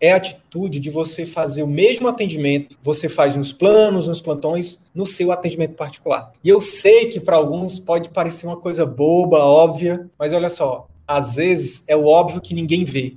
É a atitude de você fazer o mesmo atendimento, você faz nos planos, nos plantões, no seu atendimento particular. E eu sei que para alguns pode parecer uma coisa boba, óbvia, mas olha só, às vezes é o óbvio que ninguém vê.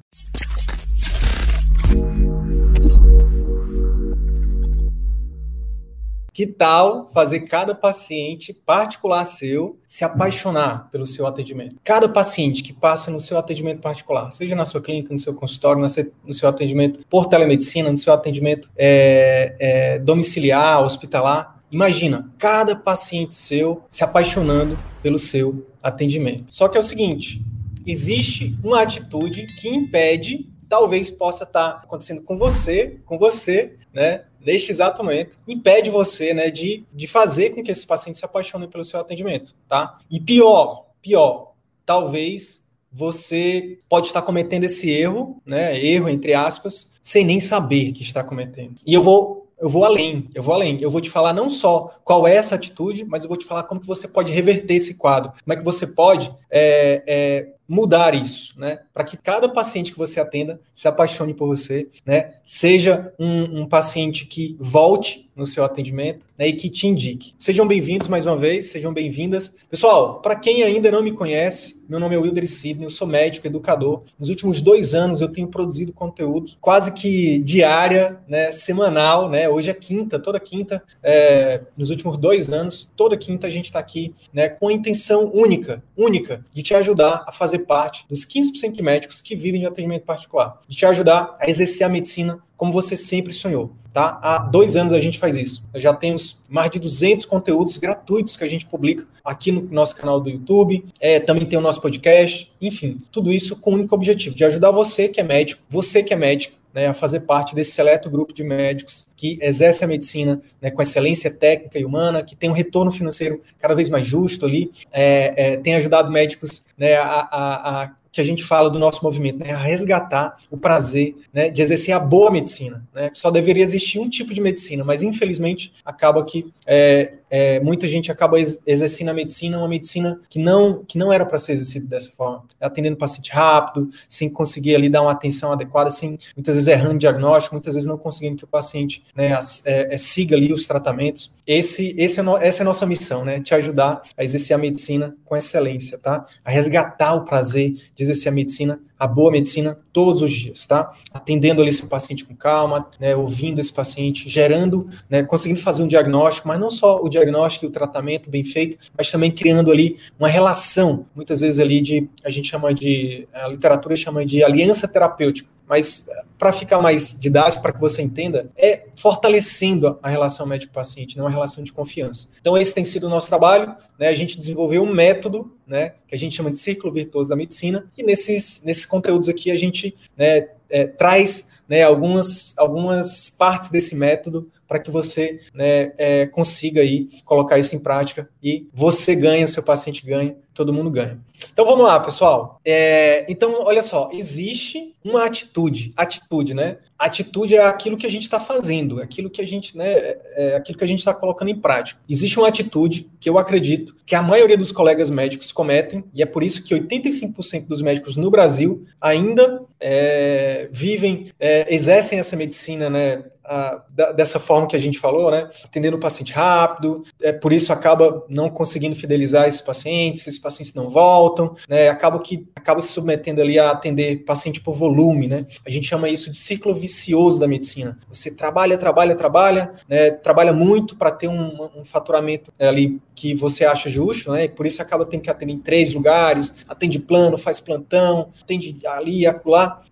Que tal fazer cada paciente particular seu se apaixonar pelo seu atendimento? Cada paciente que passa no seu atendimento particular, seja na sua clínica, no seu consultório, no seu atendimento por telemedicina, no seu atendimento é, é, domiciliar, hospitalar, Imagina, cada paciente seu se apaixonando pelo seu atendimento. Só que é o seguinte, existe uma atitude que impede, talvez possa estar acontecendo com você, com você, né? Neste exato momento, impede você né, de, de fazer com que esses pacientes se apaixonem pelo seu atendimento, tá? E pior, pior, talvez você pode estar cometendo esse erro, né, erro entre aspas, sem nem saber que está cometendo. E eu vou eu vou além, eu vou além. Eu vou te falar não só qual é essa atitude, mas eu vou te falar como que você pode reverter esse quadro, como é que você pode é, é, mudar isso, né? Para que cada paciente que você atenda se apaixone por você, né? Seja um, um paciente que volte no seu atendimento né? e que te indique. Sejam bem-vindos mais uma vez, sejam bem-vindas. Pessoal, para quem ainda não me conhece, meu nome é Wilder Sidney, eu sou médico, educador. Nos últimos dois anos eu tenho produzido conteúdo quase que diária, né? Semanal, né? Hoje é quinta, toda quinta. É, nos últimos dois anos, toda quinta a gente está aqui, né? Com a intenção única, única, de te ajudar a fazer fazer parte dos 15% de médicos que vivem de atendimento particular, de te ajudar a exercer a medicina como você sempre sonhou, tá? Há dois anos a gente faz isso. já temos mais de 200 conteúdos gratuitos que a gente publica aqui no nosso canal do YouTube, é, também tem o nosso podcast, enfim, tudo isso com o único objetivo de ajudar você que é médico, você que é médico, né, a fazer parte desse seleto grupo de médicos que exerce a medicina né, com excelência técnica e humana, que tem um retorno financeiro cada vez mais justo ali, é, é, tem ajudado médicos né, a, a, a que a gente fala do nosso movimento, né, a resgatar o prazer né, de exercer a boa medicina. Né? Só deveria existir um tipo de medicina, mas infelizmente acaba que é, é, muita gente acaba exercendo a medicina, uma medicina que não, que não era para ser exercida dessa forma, atendendo o paciente rápido, sem conseguir ali dar uma atenção adequada, sem muitas vezes errando diagnóstico, muitas vezes não conseguindo que o paciente né, é, é, siga ali os tratamentos. Esse, esse é no, essa é a nossa missão, né? Te ajudar a exercer a medicina com excelência, tá? A resgatar o prazer de exercer a medicina, a boa medicina, todos os dias, tá? Atendendo ali seu paciente com calma, né? Ouvindo esse paciente, gerando, né? Conseguindo fazer um diagnóstico, mas não só o diagnóstico e o tratamento bem feito, mas também criando ali uma relação, muitas vezes ali de, a gente chama de, a literatura chama de aliança terapêutica mas para ficar mais didático, para que você entenda, é fortalecendo a relação médico-paciente, não né, uma relação de confiança. Então, esse tem sido o nosso trabalho. Né? A gente desenvolveu um método né, que a gente chama de Círculo Virtuoso da Medicina, e nesses, nesses conteúdos aqui a gente né, é, traz né, algumas, algumas partes desse método para que você né, é, consiga aí colocar isso em prática e você ganha, seu paciente ganha, todo mundo ganha. Então vamos lá, pessoal. É, então, olha só, existe uma atitude, atitude, né? Atitude é aquilo que a gente está fazendo, é aquilo que a gente, né, é, é aquilo que a gente está colocando em prática. Existe uma atitude que eu acredito que a maioria dos colegas médicos cometem, e é por isso que 85% dos médicos no Brasil ainda é, vivem, é, exercem essa medicina, né, a, da, dessa forma que a gente falou, né? Atendendo o paciente rápido, é, por isso acaba não conseguindo fidelizar esses pacientes, esses pacientes não voltam, né? Acaba que acaba se submetendo ali a atender paciente por volume, né? A gente chama isso de ciclo vicioso da medicina. Você trabalha, trabalha, trabalha, né? Trabalha muito para ter um, um faturamento é, ali que você acha justo, né? E por isso acaba tendo que atender em três lugares, atende plano, faz plantão, atende ali,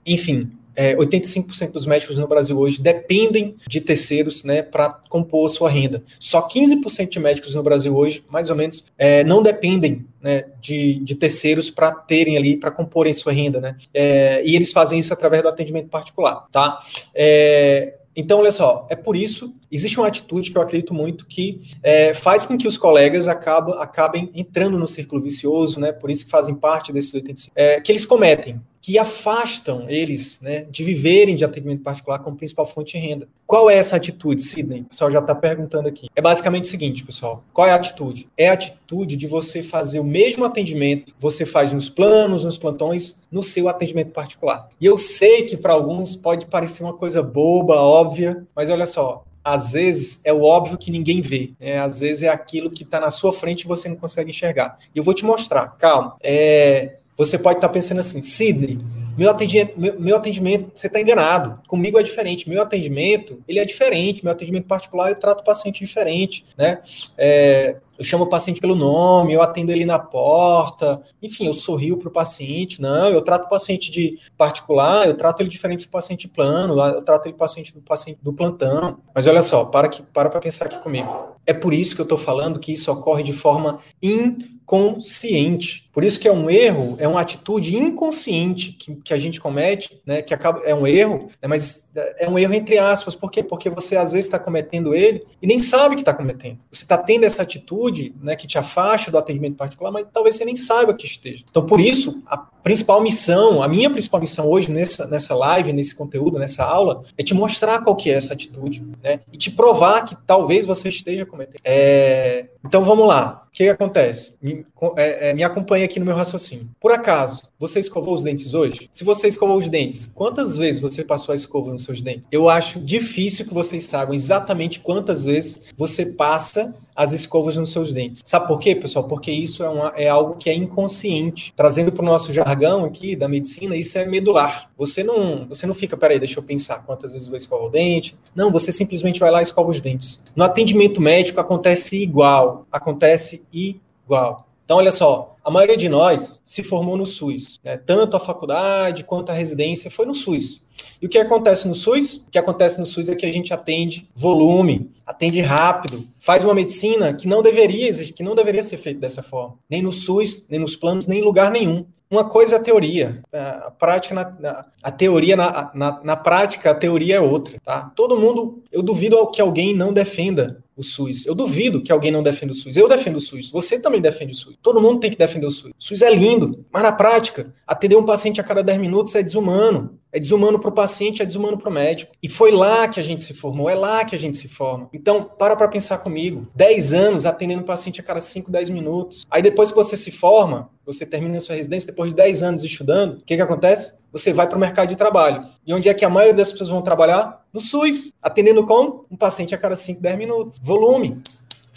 enfim é, 85% dos médicos no Brasil hoje dependem de terceiros né, para compor sua renda. Só 15% de médicos no Brasil hoje, mais ou menos, é, não dependem né, de, de, terceiros para terem ali, para comporem sua renda. Né? É, e eles fazem isso através do atendimento particular. Tá? É, então, olha só, é por isso, existe uma atitude que eu acredito muito que é, faz com que os colegas acabam, acabem entrando no círculo vicioso, né? Por isso que fazem parte desses 85, é, que eles cometem que afastam eles né, de viverem de atendimento particular como principal fonte de renda. Qual é essa atitude, Sidney? O pessoal já está perguntando aqui. É basicamente o seguinte, pessoal. Qual é a atitude? É a atitude de você fazer o mesmo atendimento, você faz nos planos, nos plantões, no seu atendimento particular. E eu sei que para alguns pode parecer uma coisa boba, óbvia, mas olha só, às vezes é o óbvio que ninguém vê. Né? Às vezes é aquilo que está na sua frente e você não consegue enxergar. E eu vou te mostrar, calma. É, você pode estar pensando assim, Sidney, meu atendimento, meu, atendimento você está enganado. Comigo é diferente. Meu atendimento, ele é diferente. Meu atendimento particular, eu trato o paciente diferente, né? É, eu chamo o paciente pelo nome, eu atendo ele na porta, enfim, eu sorrio para o paciente. Não, eu trato o paciente de particular, eu trato ele diferente do paciente plano, eu trato ele paciente do paciente do plantão. Mas olha só, para que para para pensar aqui comigo. É por isso que eu estou falando que isso ocorre de forma inconsciente. Por isso que é um erro, é uma atitude inconsciente que, que a gente comete, né? Que acaba é um erro, né, mas é um erro entre aspas. Por quê? Porque você às vezes está cometendo ele e nem sabe que está cometendo. Você está tendo essa atitude né, que te afasta do atendimento particular, mas talvez você nem saiba que esteja. Então, por isso, a principal missão, a minha principal missão hoje nessa, nessa live, nesse conteúdo, nessa aula, é te mostrar qual que é essa atitude, né? E te provar que talvez você esteja É... Então, vamos lá. O que, que acontece? Me, é, é, me acompanha aqui no meu raciocínio. Por acaso, você escovou os dentes hoje? Se você escovou os dentes, quantas vezes você passou a escova nos seus dentes? Eu acho difícil que vocês saibam exatamente quantas vezes você passa as escovas nos seus dentes. Sabe por quê, pessoal? Porque isso é, uma, é algo que é inconsciente. Trazendo para o nosso jargão aqui da medicina, isso é medular. Você não, você não fica, peraí, deixa eu pensar quantas vezes vou escovar o dente. Não, você simplesmente vai lá e escova os dentes. No atendimento médico acontece igual. Acontece igual. Então, olha só, a maioria de nós se formou no SUS. Né? Tanto a faculdade quanto a residência foi no SUS. E o que acontece no SUS? O que acontece no SUS é que a gente atende volume, atende rápido, faz uma medicina que não deveria existir, que não deveria ser feita dessa forma. Nem no SUS, nem nos planos, nem em lugar nenhum. Uma coisa é a teoria, a prática na, a teoria na, na, na prática a teoria é outra, tá? Todo mundo, eu duvido que alguém não defenda o SUS. Eu duvido que alguém não defenda o SUS. Eu defendo o SUS. Você também defende o SUS. Todo mundo tem que defender o SUS. O SUS é lindo, mas na prática, atender um paciente a cada 10 minutos é desumano. É desumano para o paciente, é desumano para o médico. E foi lá que a gente se formou, é lá que a gente se forma. Então, para para pensar comigo. 10 anos atendendo paciente a cada 5, 10 minutos. Aí depois que você se forma, você termina a sua residência, depois de 10 anos estudando, o que, que acontece? Você vai para o mercado de trabalho. E onde é que a maioria das pessoas vão trabalhar? No SUS, atendendo como? Um paciente a cada 5, 10 minutos. Volume.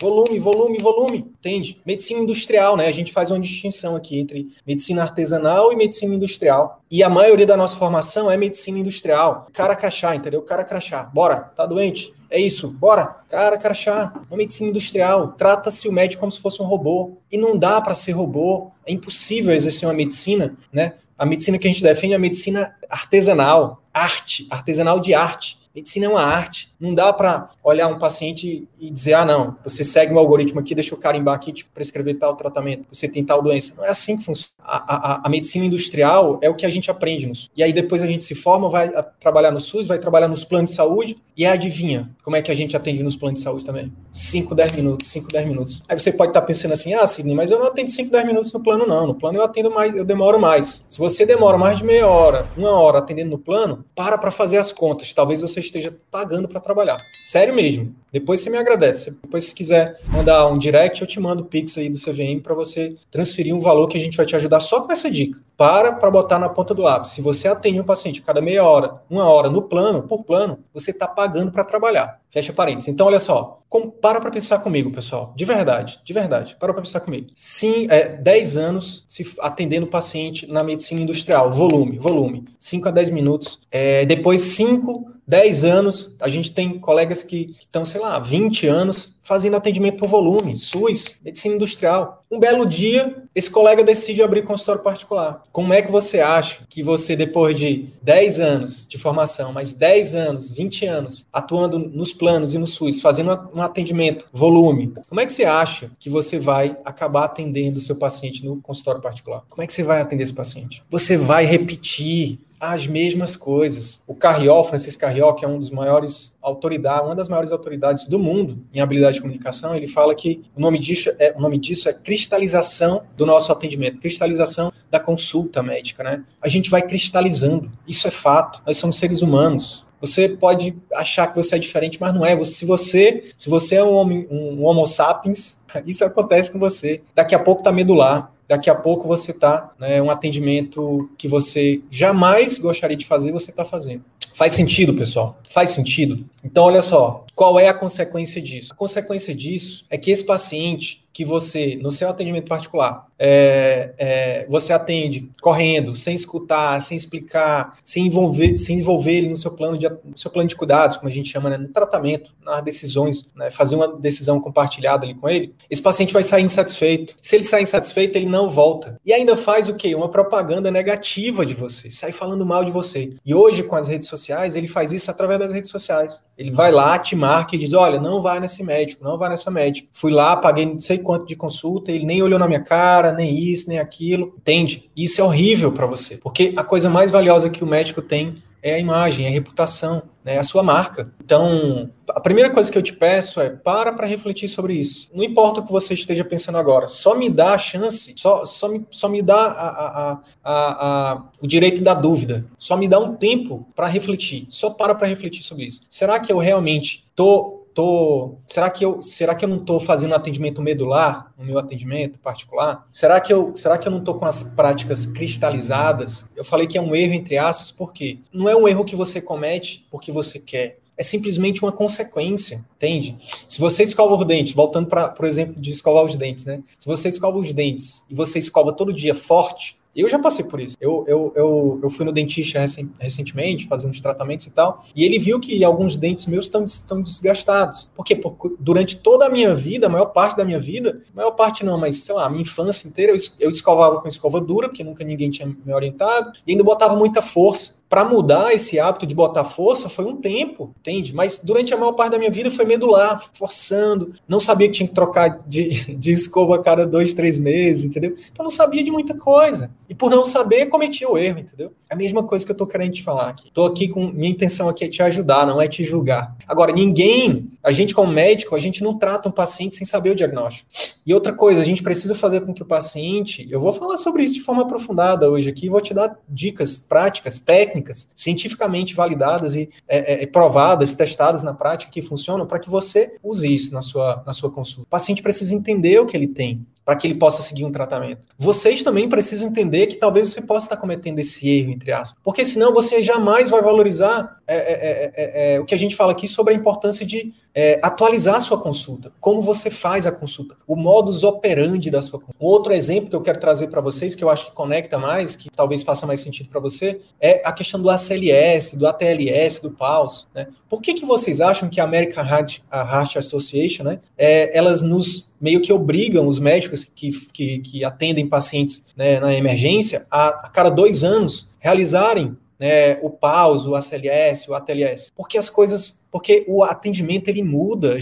Volume, volume, volume, entende? Medicina industrial, né? A gente faz uma distinção aqui entre medicina artesanal e medicina industrial. E a maioria da nossa formação é medicina industrial. Cara crachá, entendeu? Cara crachá. Bora, tá doente? É isso, bora. Cara crachá, uma medicina industrial. Trata-se o médico como se fosse um robô. E não dá para ser robô. É impossível exercer uma medicina, né? A medicina que a gente defende é a medicina artesanal, arte, artesanal de arte. Medicina é uma arte. Não dá para olhar um paciente e dizer, ah, não, você segue um algoritmo aqui, deixa eu carimbar aqui, te prescrever tal tratamento, você tem tal doença. Não é assim que funciona. A, a, a medicina industrial é o que a gente aprende. Nos, e aí depois a gente se forma, vai trabalhar no SUS, vai trabalhar nos planos de saúde, e adivinha como é que a gente atende nos planos de saúde também? 5, 10 minutos, 5, 10 minutos. Aí você pode estar tá pensando assim, ah, Sidney, mas eu não atendo 5, 10 minutos no plano, não. No plano eu atendo mais, eu demoro mais. Se você demora mais de meia hora, uma hora atendendo no plano, para para fazer as contas. Talvez você esteja pagando para trabalhar. Sério mesmo. Depois você me agradece. Depois, se quiser mandar um direct, eu te mando o Pix aí do CVM para você transferir um valor que a gente vai te ajudar só com essa dica. Para para botar na ponta do lápis. Se você atende um paciente cada meia hora, uma hora no plano, por plano, você está pagando para trabalhar. Fecha parênteses. Então, olha só. Com, para para pensar comigo, pessoal. De verdade, de verdade. Para para pensar comigo. Sim, é, 10 anos se atendendo paciente na medicina industrial. Volume, volume. 5 a 10 minutos. É, depois, 5 10 anos, a gente tem colegas que estão, sei lá, 20 anos fazendo atendimento por volume, SUS, medicina industrial. Um belo dia, esse colega decide abrir consultório particular. Como é que você acha que você, depois de 10 anos de formação, mais 10 anos, 20 anos, atuando nos planos e no SUS, fazendo um atendimento volume, como é que você acha que você vai acabar atendendo o seu paciente no consultório particular? Como é que você vai atender esse paciente? Você vai repetir as mesmas coisas. O Carriol, Francisco Carriol, que é um dos maiores autoridades, uma das maiores autoridades do mundo em habilidade de comunicação, ele fala que o nome disso é, o nome disso é cristalização do nosso atendimento, cristalização da consulta médica, né? A gente vai cristalizando. Isso é fato. Nós somos seres humanos. Você pode achar que você é diferente, mas não é. Se você, se você é um, homem, um Homo sapiens, isso acontece com você. Daqui a pouco tá medular daqui a pouco você está, né, um atendimento que você jamais gostaria de fazer, você está fazendo. Faz sentido, pessoal? Faz sentido? Então, olha só, qual é a consequência disso? A consequência disso é que esse paciente que você, no seu atendimento particular, é, é, você atende correndo, sem escutar, sem explicar, sem envolver, sem envolver ele no seu plano de, no seu plano de cuidados, como a gente chama, né, no tratamento, nas decisões, né, fazer uma decisão compartilhada ali com ele, esse paciente vai sair insatisfeito. Se ele sair insatisfeito, ele não volta. E ainda faz o quê? Uma propaganda negativa de você, sai falando mal de você. E hoje, com as redes sociais, ele faz isso através das redes sociais. Ele vai lá, te marca e diz: olha, não vai nesse médico, não vai nessa médica. Fui lá, paguei não sei quanto de consulta, ele nem olhou na minha cara, nem isso, nem aquilo. Entende? Isso é horrível para você, porque a coisa mais valiosa que o médico tem é a imagem, é a reputação, né, é a sua marca. Então, a primeira coisa que eu te peço é para para refletir sobre isso. Não importa o que você esteja pensando agora, só me dá a chance, só, só, me, só me dá a, a, a, a o direito da dúvida, só me dá um tempo para refletir, só para para refletir sobre isso. Será que eu realmente estou tô, será que eu, será que eu não estou fazendo atendimento medular no meu atendimento particular? Será que eu, será que eu não estou com as práticas cristalizadas? Eu falei que é um erro entre aspas, porque não é um erro que você comete porque você quer. É simplesmente uma consequência, entende? Se você escova os dentes, voltando para o exemplo de escovar os dentes, né? Se você escova os dentes e você escova todo dia forte, eu já passei por isso. Eu, eu, eu, eu fui no dentista recentemente, fazer uns tratamentos e tal, e ele viu que alguns dentes meus estão, estão desgastados. Por quê? Porque durante toda a minha vida, a maior parte da minha vida, maior parte não, mas sei lá, a minha infância inteira, eu, eu escovava com escova dura, porque nunca ninguém tinha me orientado, e ainda botava muita força para mudar esse hábito de botar força foi um tempo, entende? Mas durante a maior parte da minha vida foi medular, forçando, não sabia que tinha que trocar de, de escova a cada dois, três meses, entendeu? Então não sabia de muita coisa. E por não saber, cometia o erro, entendeu? É a mesma coisa que eu tô querendo te falar aqui. Tô aqui com. Minha intenção aqui é te ajudar, não é te julgar. Agora, ninguém, a gente como médico, a gente não trata um paciente sem saber o diagnóstico. E outra coisa, a gente precisa fazer com que o paciente. Eu vou falar sobre isso de forma aprofundada hoje aqui, vou te dar dicas práticas, técnicas técnicas cientificamente validadas e é, é, provadas, testadas na prática que funcionam para que você use isso na sua, na sua consulta. O paciente precisa entender o que ele tem para que ele possa seguir um tratamento. Vocês também precisam entender que talvez você possa estar cometendo esse erro, entre aspas, porque senão você jamais vai valorizar é, é, é, é, é o que a gente fala aqui sobre a importância de é, atualizar a sua consulta, como você faz a consulta, o modus operandi da sua consulta. Outro exemplo que eu quero trazer para vocês, que eu acho que conecta mais, que talvez faça mais sentido para você, é a questão do ACLS, do ATLS, do PAUS. Né? Por que, que vocês acham que a American Heart, a Heart Association, né, elas nos meio que obrigam os médicos que, que, que atendem pacientes né, na emergência a, a cada dois anos realizarem né, o PAUS, o ACLS, o ATLS, porque as coisas, porque o atendimento ele muda,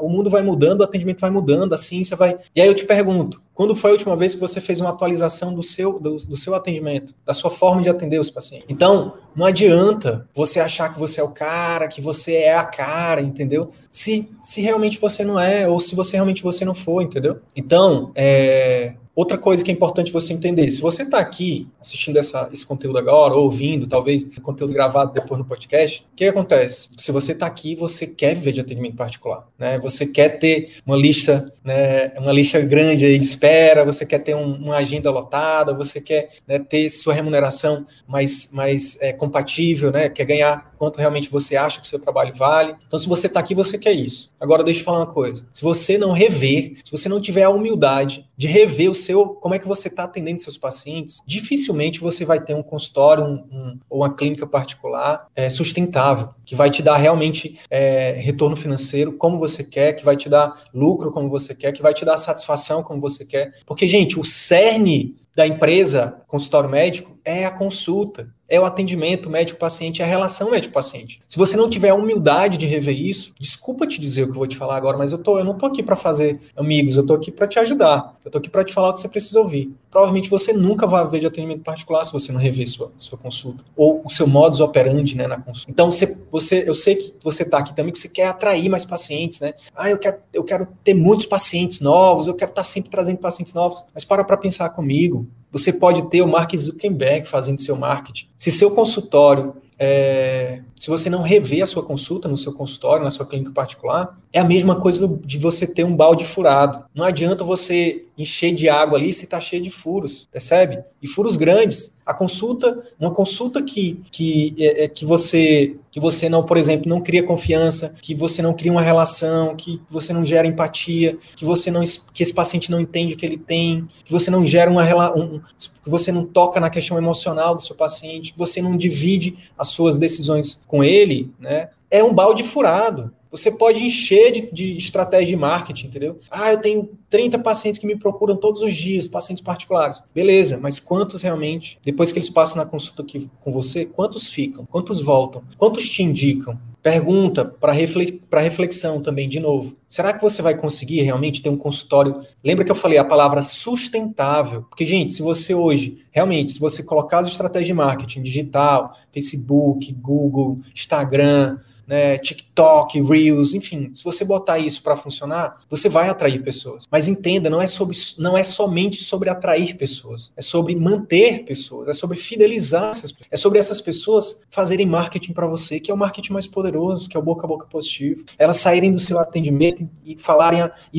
o mundo vai mudando, o atendimento vai mudando, a ciência vai. E aí eu te pergunto, quando foi a última vez que você fez uma atualização do seu, do, do, seu atendimento, da sua forma de atender os pacientes? Então, não adianta você achar que você é o cara, que você é a cara, entendeu? Se, se realmente você não é, ou se você realmente você não for, entendeu? Então, é, outra coisa que é importante você entender, se você está aqui assistindo essa, esse conteúdo agora, ou ouvindo, talvez conteúdo gravado depois no podcast, o que acontece? Se você está aqui, você quer viver de atendimento particular, né? Você quer ter uma lista, né, uma lista grande aí de espera, você quer ter um, uma agenda lotada, você quer né, ter sua remuneração mais, mais é, compatível, né? Quer ganhar quanto realmente você acha que seu trabalho vale. Então, se você está aqui, você quer isso. Agora, deixa eu falar uma coisa. Se você não rever, se você não tiver a humildade de rever o seu, como é que você está atendendo seus pacientes, dificilmente você vai ter um consultório um, um, ou uma clínica particular é, sustentável, que vai te dar realmente é, retorno financeiro como você quer, que vai te dar lucro como você quer, que vai te dar satisfação como você quer. Porque, gente, o cerne da empresa consultório médico é a consulta, é o atendimento médico-paciente, é a relação médico-paciente. Se você não tiver a humildade de rever isso, desculpa te dizer o que eu vou te falar agora, mas eu, tô, eu não tô aqui para fazer amigos, eu tô aqui para te ajudar, eu tô aqui para te falar o que você precisa ouvir. Provavelmente você nunca vai ver de atendimento particular se você não rever sua, sua consulta, ou o seu modus operandi né, na consulta. Então, você, você, eu sei que você está aqui também que você quer atrair mais pacientes, né? Ah, eu quero, eu quero ter muitos pacientes novos, eu quero estar tá sempre trazendo pacientes novos, mas para para pensar comigo. Você pode ter o Mark Zuckerberg fazendo seu marketing. Se seu consultório é, se você não rever a sua consulta no seu consultório, na sua clínica particular, é a mesma coisa de você ter um balde furado. Não adianta você encher de água ali se está cheio de furos, percebe? E furos grandes. A consulta, uma consulta que, que, é, é, que você que você não, por exemplo, não cria confiança, que você não cria uma relação, que você não gera empatia, que você não que esse paciente não entende o que ele tem, que você não gera uma um, que você não toca na questão emocional do seu paciente, que você não divide as suas decisões com ele, né? É um balde furado. Você pode encher de, de, estratégia de marketing, entendeu? Ah, eu tenho 30 pacientes que me procuram todos os dias, pacientes particulares. Beleza, mas quantos realmente, depois que eles passam na consulta aqui com você, quantos ficam? Quantos voltam? Quantos te indicam? Pergunta para reflexão também, de novo. Será que você vai conseguir realmente ter um consultório? Lembra que eu falei a palavra sustentável? Porque, gente, se você hoje, realmente, se você colocar as estratégias de marketing digital, Facebook, Google, Instagram, né, TikTok, Reels, enfim, se você botar isso para funcionar, você vai atrair pessoas. Mas entenda, não é, sobre, não é somente sobre atrair pessoas, é sobre manter pessoas, é sobre fidelizar essas é sobre essas pessoas fazerem marketing para você, que é o marketing mais poderoso, que é o boca a boca positivo. Elas saírem do seu atendimento e falarem, e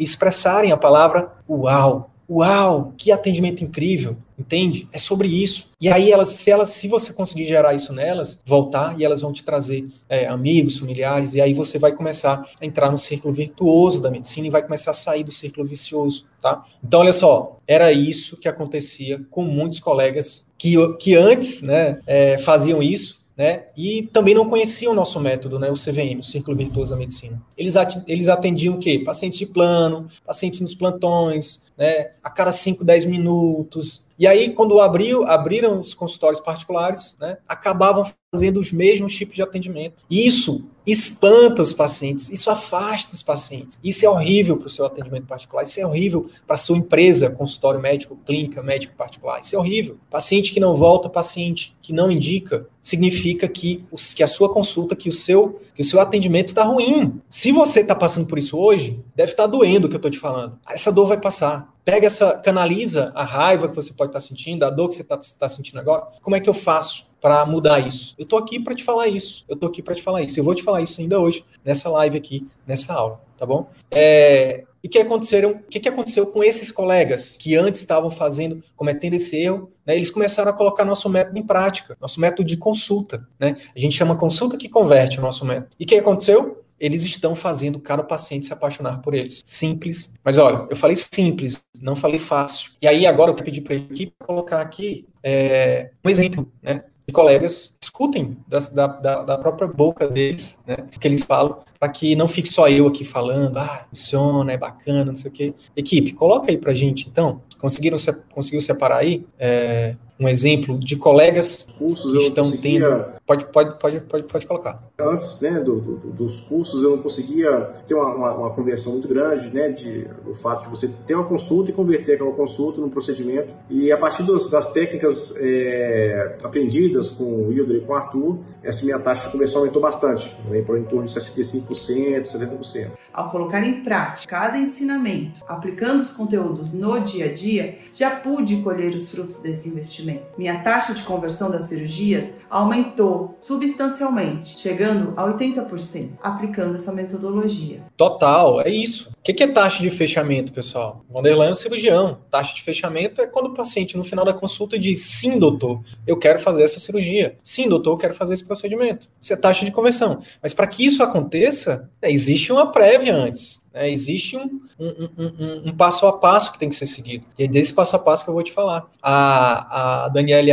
expressarem a palavra uau, uau, que atendimento incrível, entende? É sobre isso. E aí elas, se elas, se você conseguir gerar isso nelas, voltar e elas vão te trazer é, amigos, familiares, e aí você vai começar a entrar no círculo virtuoso da medicina e vai começar a sair do círculo vicioso, tá? Então olha só, era isso que acontecia com muitos colegas que, que antes, né, é, faziam isso né? E também não conheciam o nosso método, né? O CVM, o Círculo Virtuoso da Medicina. Eles, eles atendiam o quê? Pacientes de plano, pacientes nos plantões, né? A cada 5, 10 minutos. E aí, quando abriu, abriram os consultórios particulares, né? Acabavam fazendo os mesmos tipos de atendimento. Isso espanta os pacientes, isso afasta os pacientes. Isso é horrível para o seu atendimento particular, isso é horrível para a sua empresa, consultório médico, clínica, médico particular. Isso é horrível. Paciente que não volta, paciente que não indica, significa que, os, que a sua consulta, que o seu, que o seu atendimento está ruim. Se você está passando por isso hoje, deve estar tá doendo o que eu estou te falando. Essa dor vai passar. Pega essa, canaliza a raiva que você pode estar tá sentindo, a dor que você está tá sentindo agora. Como é que eu faço? para mudar isso. Eu tô aqui para te falar isso. Eu tô aqui para te falar isso. Eu vou te falar isso ainda hoje nessa live aqui, nessa aula, tá bom? É, e que aconteceram? O que, que aconteceu com esses colegas que antes estavam fazendo, cometendo esse erro? Né, eles começaram a colocar nosso método em prática, nosso método de consulta. Né? A gente chama consulta que converte o nosso método. E o que aconteceu? eles estão fazendo cada paciente se apaixonar por eles. Simples. Mas olha, eu falei simples, não falei fácil. E aí agora eu pedir para a equipe colocar aqui é, um exemplo, né? de colegas escutem da, da, da, própria boca deles, né, que eles falam, para que não fique só eu aqui falando, ah, funciona, é bacana, não sei o quê. Equipe, coloca aí para gente, então, conseguiram conseguiu separar aí é, um exemplo de colegas cursos que estão conseguia... tendo. Pode, pode, pode, pode, pode colocar. Antes né, do, do, dos cursos, eu não conseguia ter uma, uma, uma, conversão muito grande, né? De, o fato de você ter uma consulta e converter aquela consulta num procedimento. E a partir dos, das técnicas é, aprendidas com o Wilder e com o Arthur, essa minha taxa de conversão aumentou bastante, né, em torno de 65%. 60%, 70%. Ao colocar em prática cada ensinamento, aplicando os conteúdos no dia a dia, já pude colher os frutos desse investimento. Minha taxa de conversão das cirurgias aumentou substancialmente, chegando a 80%, aplicando essa metodologia. Total, é isso. O que é taxa de fechamento, pessoal? Vanderlan é um cirurgião. Taxa de fechamento é quando o paciente, no final da consulta, diz: sim, doutor, eu quero fazer essa cirurgia. Sim, doutor, eu quero fazer esse procedimento. Isso é taxa de conversão. Mas para que isso aconteça, existe uma prévia antes. É, existe um, um, um, um, passo a passo que tem que ser seguido. E é desse passo a passo que eu vou te falar. A, a Daniele,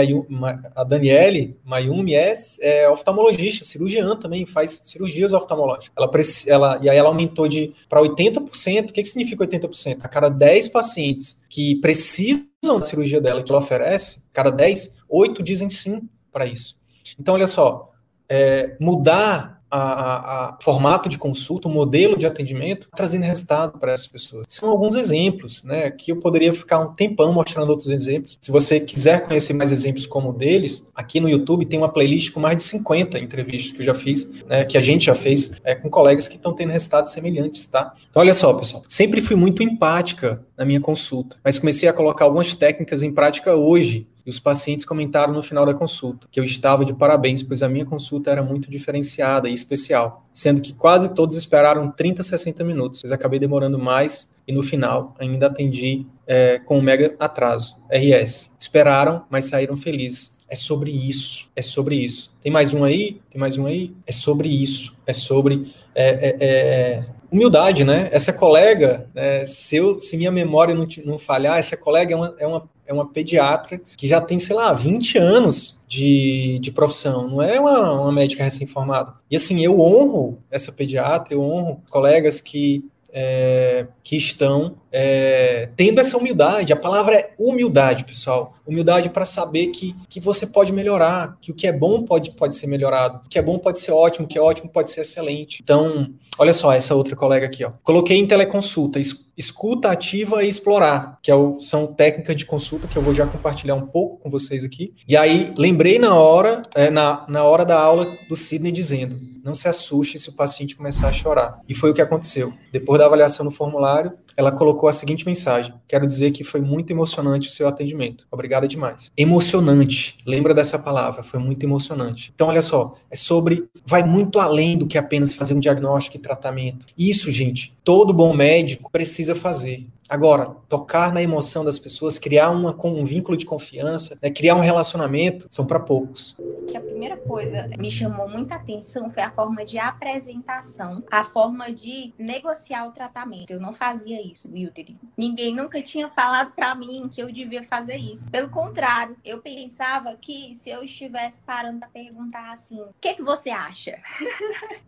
a Daniele Mayumi é, é oftalmologista, cirurgiã também, faz cirurgias oftalmológicas. Ela, ela, e aí ela aumentou de para 80%. O que, que significa 80%? A cada 10 pacientes que precisam da cirurgia dela, que ela oferece, cada 10, 8 dizem sim para isso. Então, olha só, é, mudar a, a, formato de consulta, o modelo de atendimento, trazendo resultado para essas pessoas. São alguns exemplos, né? Que eu poderia ficar um tempão mostrando outros exemplos. Se você quiser conhecer mais exemplos como o deles, aqui no YouTube tem uma playlist com mais de 50 entrevistas que eu já fiz, né? Que a gente já fez é, com colegas que estão tendo resultados semelhantes, tá? Então, olha só, pessoal. Sempre fui muito empática na minha consulta, mas comecei a colocar algumas técnicas em prática hoje e os pacientes comentaram no final da consulta que eu estava de parabéns, pois a minha consulta era muito diferenciada e especial, sendo que quase todos esperaram 30, 60 minutos, pois acabei demorando mais e no final ainda atendi é, com um mega atraso, RS. Esperaram, mas saíram felizes. É sobre isso, é sobre isso. Tem mais um aí? Tem mais um aí? É sobre isso, é sobre é, é, é humildade, né? Essa colega, é, se, eu, se minha memória não, não falhar, essa colega é uma, é uma é uma pediatra que já tem, sei lá, 20 anos de, de profissão, não é uma, uma médica recém-formada. E assim, eu honro essa pediatra, eu honro colegas que, é, que estão é, tendo essa humildade. A palavra é humildade, pessoal. Humildade para saber que, que você pode melhorar, que o que é bom pode, pode ser melhorado, o que é bom pode ser ótimo, o que é ótimo pode ser excelente. Então, olha só essa outra colega aqui. Ó. Coloquei em teleconsulta, escuta ativa e explorar, que é o, são técnicas de consulta que eu vou já compartilhar um pouco com vocês aqui. E aí, lembrei na hora, é, na, na hora da aula do Sidney dizendo, não se assuste se o paciente começar a chorar. E foi o que aconteceu. Depois da avaliação no formulário, ela colocou a seguinte mensagem: Quero dizer que foi muito emocionante o seu atendimento. Obrigada demais. Emocionante. Lembra dessa palavra? Foi muito emocionante. Então, olha só, é sobre. Vai muito além do que apenas fazer um diagnóstico e tratamento. Isso, gente, todo bom médico precisa fazer. Agora, tocar na emoção das pessoas, criar uma, um vínculo de confiança, né, criar um relacionamento, são para poucos. A primeira coisa que me chamou muita atenção foi a forma de apresentação, a forma de negociar o tratamento. Eu não fazia isso, Wilter. Ninguém nunca tinha falado para mim que eu devia fazer isso. Pelo contrário, eu pensava que se eu estivesse parando para perguntar assim, o que, que você acha?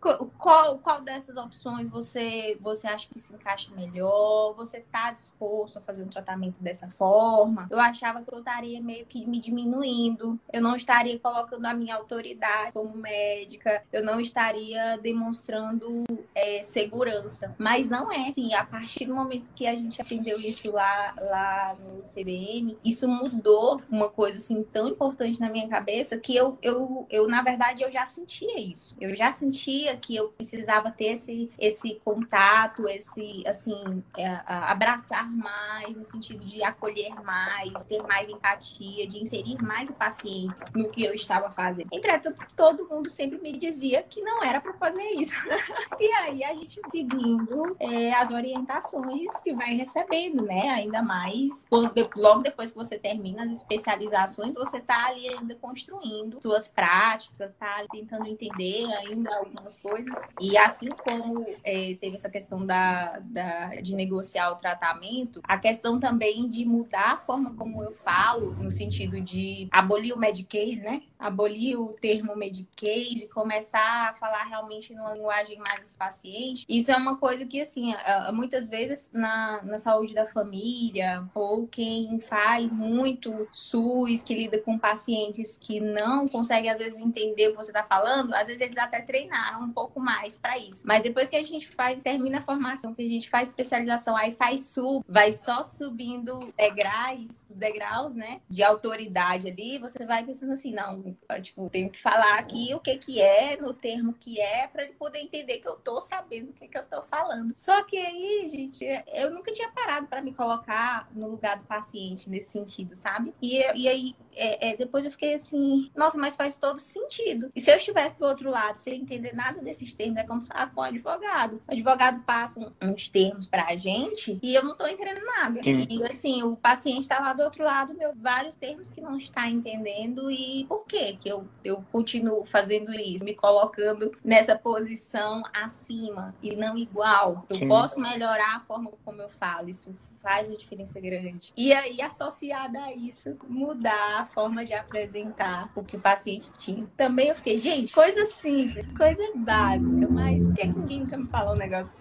qual, qual dessas opções você, você acha que se encaixa melhor? Você tá disposto a fazer um tratamento dessa forma, eu achava que eu estaria meio que me diminuindo, eu não estaria colocando a minha autoridade como médica, eu não estaria demonstrando é, segurança. Mas não é. Assim, a partir do momento que a gente aprendeu isso lá, lá no CBM, isso mudou uma coisa assim tão importante na minha cabeça que eu, eu, eu na verdade, eu já sentia isso. Eu já sentia que eu precisava ter esse, esse contato, esse, assim, é, abraçar abraçar mais, no sentido de acolher mais, ter mais empatia, de inserir mais o paciente no que eu estava fazendo. Entretanto, todo mundo sempre me dizia que não era para fazer isso. e aí a gente seguindo é, as orientações que vai recebendo, né? Ainda mais logo depois que você termina as especializações, você está ali ainda construindo suas práticas, está tentando entender ainda algumas coisas. E assim como é, teve essa questão da, da, de negociar o tratamento tratamento, a questão também de mudar a forma como eu falo, no sentido de abolir o Medicaid, né? Abolir o termo Medicaid e começar a falar realmente numa linguagem mais paciente. Isso é uma coisa que, assim, muitas vezes na, na saúde da família, ou quem faz muito SUS, que lida com pacientes que não conseguem, às vezes, entender o que você está falando, às vezes eles até treinaram um pouco mais para isso. Mas depois que a gente faz, termina a formação, que a gente faz especialização, aí faz SUS, vai só subindo degraus, os degraus, né, de autoridade ali, você vai pensando assim, não, tipo, tenho que falar aqui o que que é, no termo que é, para ele poder entender que eu tô sabendo o que que eu tô falando. Só que aí, gente, eu nunca tinha parado para me colocar no lugar do paciente nesse sentido, sabe? E, e aí, é, é, depois eu fiquei assim, nossa, mas faz todo sentido. E se eu estivesse do outro lado, sem entender nada desses termos, é como falar com o advogado. O advogado passa uns termos pra gente e eu não tô entendendo nada. Sim. E assim, o paciente tá lá do outro lado, meu, vários termos que não está entendendo e por que que eu, eu continuo fazendo isso, me colocando nessa posição acima e não igual. Eu Sim. posso melhorar a forma como eu falo, isso faz uma diferença grande. E aí, associada a isso, mudar a forma de apresentar o que o paciente tinha. Também eu fiquei, gente, coisa simples, coisa básica, mas por que ninguém nunca me falou um negócio?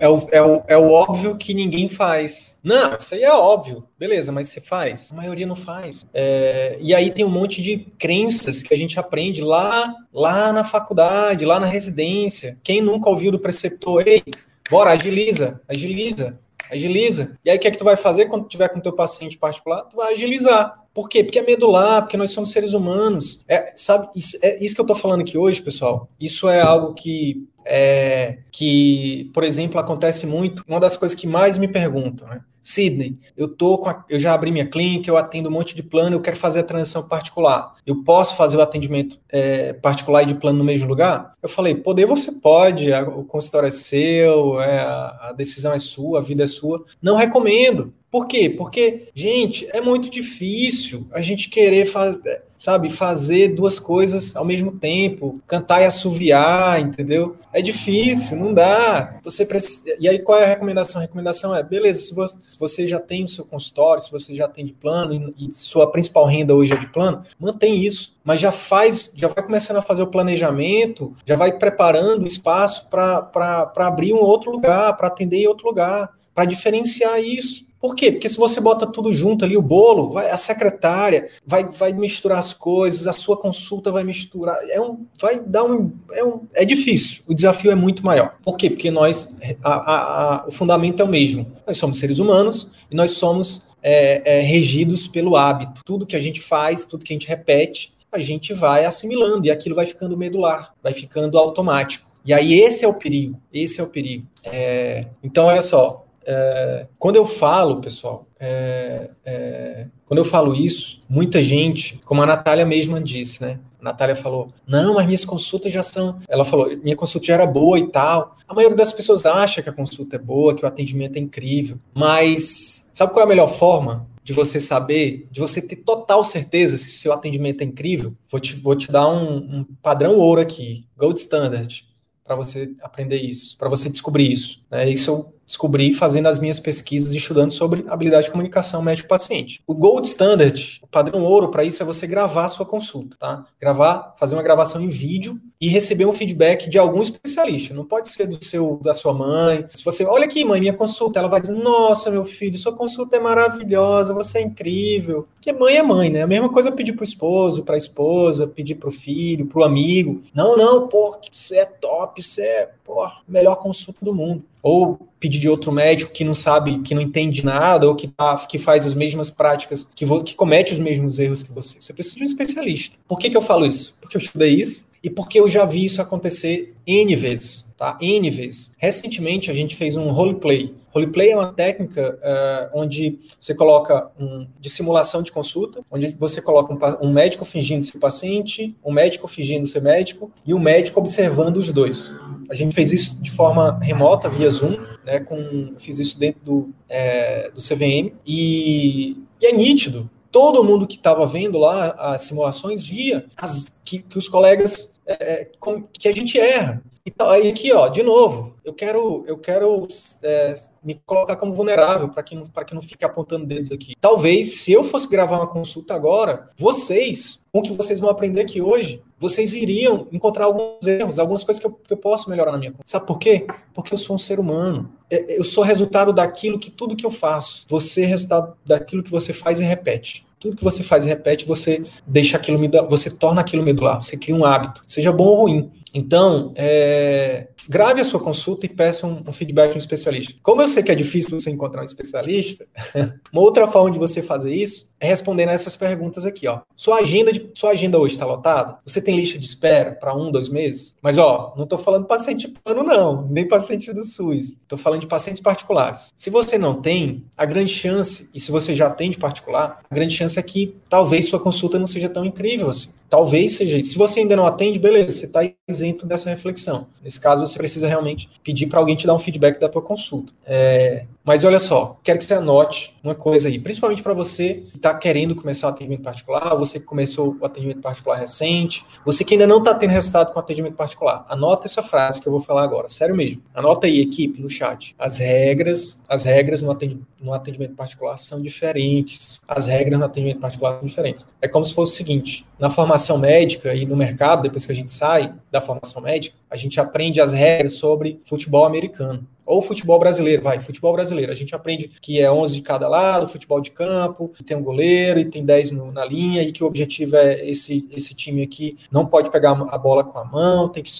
É o, é, o, é o óbvio que ninguém faz. Não, isso aí é óbvio. Beleza, mas você faz? A maioria não faz. É, e aí tem um monte de crenças que a gente aprende lá, lá na faculdade, lá na residência. Quem nunca ouviu do preceptor, ei, Bora, agiliza, agiliza, agiliza. E aí o que é que tu vai fazer quando tiver com teu paciente particular? Tu vai agilizar. Por quê? Porque é medular, porque nós somos seres humanos. É, sabe, isso, é isso que eu tô falando aqui hoje, pessoal. Isso é algo que, é, que, por exemplo, acontece muito. Uma das coisas que mais me perguntam, né? Sidney, eu tô com a, eu já abri minha clínica, eu atendo um monte de plano, eu quero fazer a transição particular. Eu posso fazer o atendimento é, particular e de plano no mesmo lugar? Eu falei, poder você pode, a, o consultório é seu, é, a, a decisão é sua, a vida é sua. Não recomendo. Por quê? Porque, gente, é muito difícil a gente querer fazer, sabe, fazer duas coisas ao mesmo tempo, cantar e assoviar, entendeu? É difícil, não dá. Você precisa. E aí, qual é a recomendação? A recomendação é, beleza, se você já tem o seu consultório, se você já tem de plano e, sua principal renda hoje é de plano, mantém isso. Mas já faz, já vai começando a fazer o planejamento, já vai preparando o espaço para abrir um outro lugar, para atender em outro lugar, para diferenciar isso. Por quê? Porque se você bota tudo junto ali, o bolo, vai, a secretária vai, vai misturar as coisas, a sua consulta vai misturar, é um, vai dar um é, um, é difícil, o desafio é muito maior. Por quê? Porque nós, a, a, a, o fundamento é o mesmo. Nós somos seres humanos e nós somos é, é, regidos pelo hábito. Tudo que a gente faz, tudo que a gente repete, a gente vai assimilando e aquilo vai ficando medular, vai ficando automático. E aí esse é o perigo, esse é o perigo. É, então, olha só, é, quando eu falo, pessoal, é, é, quando eu falo isso, muita gente, como a Natália mesma disse, né? A Natália falou: não, mas minhas consultas já são. Ela falou: minha consulta já era boa e tal. A maioria das pessoas acha que a consulta é boa, que o atendimento é incrível. Mas sabe qual é a melhor forma de você saber, de você ter total certeza se seu atendimento é incrível? Vou te, vou te dar um, um padrão ouro aqui, gold standard, para você aprender isso, para você descobrir isso. Né? Isso eu descobri fazendo as minhas pesquisas e estudando sobre habilidade de comunicação médico-paciente. O gold standard, o padrão ouro para isso é você gravar a sua consulta, tá? Gravar, fazer uma gravação em vídeo e receber um feedback de algum especialista. Não pode ser do seu da sua mãe. Se você, olha aqui, mãe, minha consulta, ela vai dizer: "Nossa, meu filho, sua consulta é maravilhosa, você é incrível". Porque mãe é mãe, né? A mesma coisa pedir pro esposo, para a esposa, pedir pro filho, pro amigo. Não, não, pô, você é top, você é, pô, melhor consulta do mundo ou pedir de outro médico que não sabe, que não entende nada, ou que, tá, que faz as mesmas práticas, que, que comete os mesmos erros que você. Você precisa de um especialista. Por que, que eu falo isso? Porque eu estudei isso e porque eu já vi isso acontecer N vezes, tá? N vezes. Recentemente a gente fez um roleplay. Roleplay é uma técnica uh, onde você coloca um de simulação de consulta, onde você coloca um, um, médico fingindo ser paciente, um médico fingindo ser médico e um médico observando os dois. A gente fez isso de forma remota, via Zoom, né? Com, fiz isso dentro do, é, do CVM e, e é nítido todo mundo que estava vendo lá as simulações via as, que, que os colegas é, é com, que a gente erra. Então, aí aqui, ó, de novo, eu quero, eu quero é, me colocar como vulnerável para que, que não fique apontando dedos aqui. Talvez, se eu fosse gravar uma consulta agora, vocês, com o que vocês vão aprender aqui hoje, vocês iriam encontrar alguns erros, algumas coisas que eu, que eu posso melhorar na minha conta. Sabe por quê? Porque eu sou um ser humano. É, eu sou resultado daquilo que tudo que eu faço. Você é resultado daquilo que você faz e repete. Tudo que você faz e repete, você deixa aquilo, você torna aquilo medular, você cria um hábito, seja bom ou ruim. Então, é, grave a sua consulta e peça um, um feedback de um especialista. Como eu sei que é difícil você encontrar um especialista, uma outra forma de você fazer isso é respondendo essas perguntas aqui, ó. Sua agenda, de, sua agenda hoje está lotada? Você tem lista de espera para um, dois meses? Mas, ó, não estou falando paciente plano, não, nem paciente do SUS. Estou falando de pacientes particulares. Se você não tem, a grande chance, e se você já tem de particular, a grande chance é que talvez sua consulta não seja tão incrível assim. Talvez seja isso. Se você ainda não atende, beleza, você está isento dessa reflexão. Nesse caso, você precisa realmente pedir para alguém te dar um feedback da tua consulta. É, mas olha só, quero que você anote uma coisa aí, principalmente para você que está querendo começar o atendimento particular, você que começou o atendimento particular recente, você que ainda não está tendo resultado com o atendimento particular. Anota essa frase que eu vou falar agora, sério mesmo. Anota aí, equipe, no chat. As regras, as regras no atendimento, no atendimento particular são diferentes. As regras no atendimento particular são diferentes. É como se fosse o seguinte: na formação médica e no mercado, depois que a gente sai da formação médica, a gente aprende as regras sobre futebol americano. Ou futebol brasileiro, vai, futebol brasileiro. A gente aprende que é 11 de cada lado, futebol de campo, tem um goleiro e tem 10 no, na linha, e que o objetivo é esse, esse time aqui não pode pegar a bola com a mão, tem que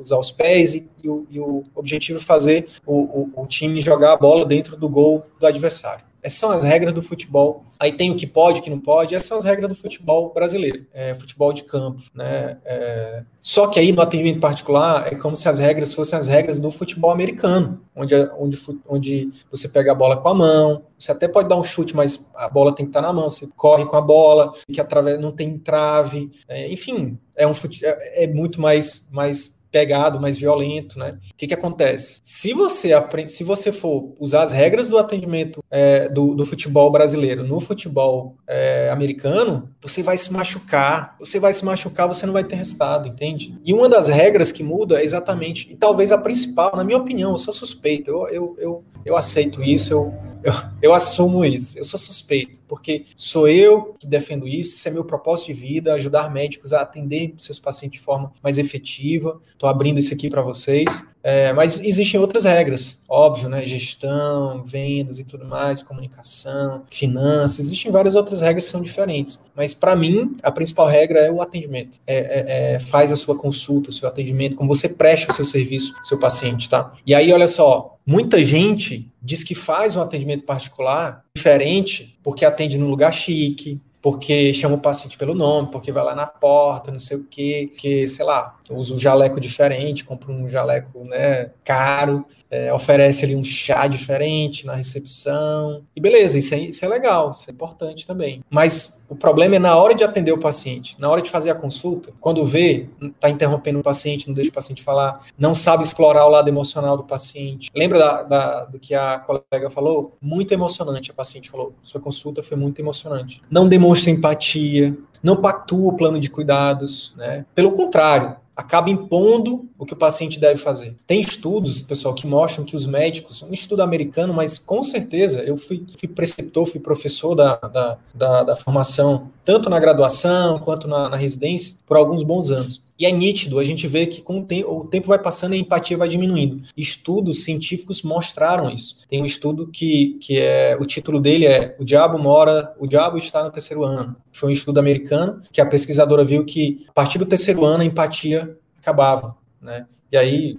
usar os pés, e, e, o, e o, objetivo é fazer o, o, o time jogar a bola dentro do gol do adversário. Essas são as regras do futebol. Aí tem o que pode, o que não pode. Essas são as regras do futebol brasileiro, é, futebol de campo. Né? É... Só que aí no atendimento particular é como se as regras fossem as regras do futebol americano, onde, onde, onde você pega a bola com a mão, você até pode dar um chute, mas a bola tem que estar na mão, você corre com a bola, que através não tem trave. É, enfim, é, um é, é muito mais, mais pegado, mais violento, né? O que, que acontece? Se você aprende, se você for usar as regras do atendimento é, do, do, futebol brasileiro no futebol é, americano, você vai se machucar. Você vai se machucar, você não vai ter resultado, entende? E uma das regras que muda é exatamente, e talvez a principal, na minha opinião, eu sou suspeito, eu, eu, eu, eu aceito isso, eu eu, eu, assumo isso. Eu sou suspeito, porque sou eu que defendo isso. Isso é meu propósito de vida, ajudar médicos a atender seus pacientes de forma mais efetiva. Estou abrindo isso aqui para vocês. É, mas existem outras regras, óbvio, né? Gestão, vendas e tudo mais, comunicação, finanças. Existem várias outras regras que são diferentes. Mas para mim, a principal regra é o atendimento. É, é, é, faz a sua consulta, o seu atendimento, como você presta o seu serviço, seu paciente, tá? E aí, olha só, muita gente diz que faz um atendimento particular diferente porque atende no lugar chique, porque chama o paciente pelo nome, porque vai lá na porta, não sei o quê, que, sei lá, usa um jaleco diferente, compra um jaleco né, caro, é, oferece ali um chá diferente na recepção. E beleza, isso é, isso é legal, isso é importante também. Mas o problema é na hora de atender o paciente, na hora de fazer a consulta, quando vê, está interrompendo o paciente, não deixa o paciente falar, não sabe explorar o lado emocional do paciente. Lembra da, da, do que a colega falou? Muito emocionante, a paciente falou. Sua consulta foi muito emocionante. Não demonstra empatia, não pactua o plano de cuidados, né? Pelo contrário, acaba impondo o que o paciente deve fazer. Tem estudos, pessoal, que mostram que os médicos, um estudo americano, mas com certeza, eu fui, fui preceptor, fui professor da, da, da, da formação, tanto na graduação quanto na, na residência, por alguns bons anos. E é nítido, a gente vê que com o tempo, o tempo vai passando e a empatia vai diminuindo. Estudos científicos mostraram isso. Tem um estudo que, que é o título dele é O Diabo Mora, o Diabo está no terceiro ano. Foi um estudo americano que a pesquisadora viu que a partir do terceiro ano a empatia acabava, né? E aí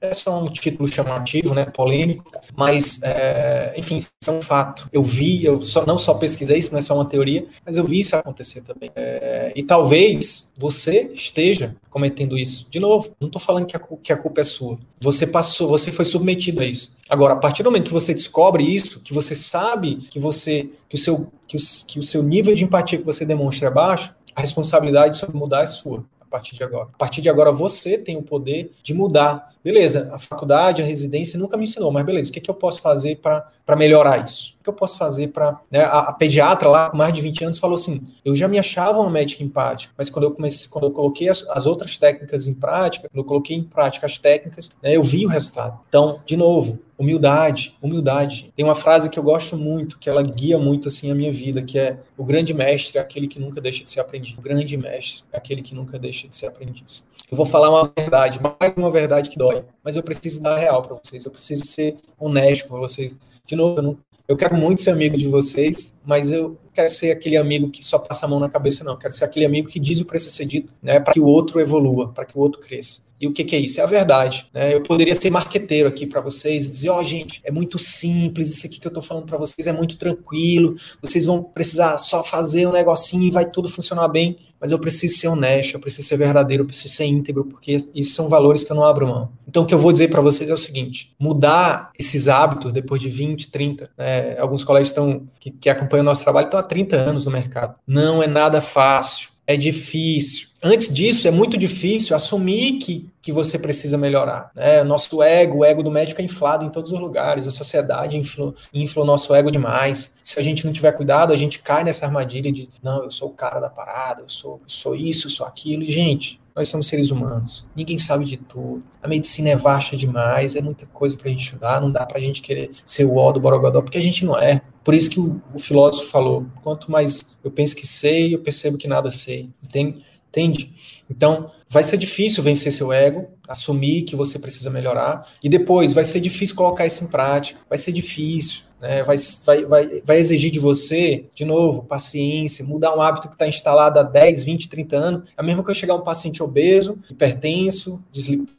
é só um título chamativo, né, polêmico, mas, é, enfim, isso é um fato. Eu vi, eu só, não só pesquisei, isso não é só uma teoria, mas eu vi isso acontecer também. É, e talvez você esteja cometendo isso. De novo, não estou falando que a, que a culpa é sua. Você passou, você foi submetido a isso. Agora, a partir do momento que você descobre isso, que você sabe que você, que o seu, que o, que o seu nível de empatia que você demonstra é baixo, a responsabilidade sobre mudar é sua a partir de agora. A partir de agora você tem o poder de mudar. Beleza, a faculdade, a residência nunca me ensinou, mas beleza, o que, é que eu posso fazer para melhorar isso? O que eu posso fazer para. Né, a, a, pediatra lá, com mais de 20 anos, falou assim: eu já me achava uma médica empática, mas quando eu comecei, quando eu coloquei as, as outras técnicas em prática, quando eu coloquei em prática as técnicas, né, eu vi o resultado. Então, de novo, humildade, humildade. Tem uma frase que eu gosto muito, que ela guia muito assim a minha vida, que é o grande mestre é aquele que nunca deixa de ser aprendiz. O grande mestre é aquele que nunca deixa de ser aprendiz. Eu vou falar uma verdade, mais uma verdade que dói, mas eu preciso dar real para vocês. Eu preciso ser honesto com vocês. De novo, eu, não, eu quero muito ser amigo de vocês, mas eu quero ser aquele amigo que só passa a mão na cabeça, não. Eu quero ser aquele amigo que diz o precisa ser dito, né, para que o outro evolua, para que o outro cresça. E o que, que é isso? É a verdade. Né? Eu poderia ser marqueteiro aqui para vocês e dizer: ó, oh, gente, é muito simples, isso aqui que eu estou falando para vocês é muito tranquilo, vocês vão precisar só fazer um negocinho e vai tudo funcionar bem. Mas eu preciso ser honesto, eu preciso ser verdadeiro, eu preciso ser íntegro, porque esses são valores que eu não abro mão. Então, o que eu vou dizer para vocês é o seguinte: mudar esses hábitos depois de 20, 30, né? alguns colegas estão, que, que acompanham o nosso trabalho estão há 30 anos no mercado. Não é nada fácil é difícil. Antes disso, é muito difícil assumir que, que você precisa melhorar. Né? O nosso ego, o ego do médico é inflado em todos os lugares, a sociedade infla, o nosso ego demais. Se a gente não tiver cuidado, a gente cai nessa armadilha de não, eu sou o cara da parada, eu sou, eu sou isso, eu sou aquilo. E, gente, nós somos seres humanos. Ninguém sabe de tudo. A medicina é vasta demais, é muita coisa para a gente estudar. Não dá para a gente querer ser o ó do Borogodó, porque a gente não é. Por isso que o, o, filósofo falou: quanto mais eu penso que sei, eu percebo que nada sei. Entende? Entende? Então, vai ser difícil vencer seu ego, assumir que você precisa melhorar, e depois vai ser difícil colocar isso em prática. Vai ser difícil. Né, vai, vai, vai, vai exigir de você, de novo, paciência, mudar um hábito que está instalado há 10, 20, 30 anos. É mesmo que eu chegar um paciente obeso, hipertenso,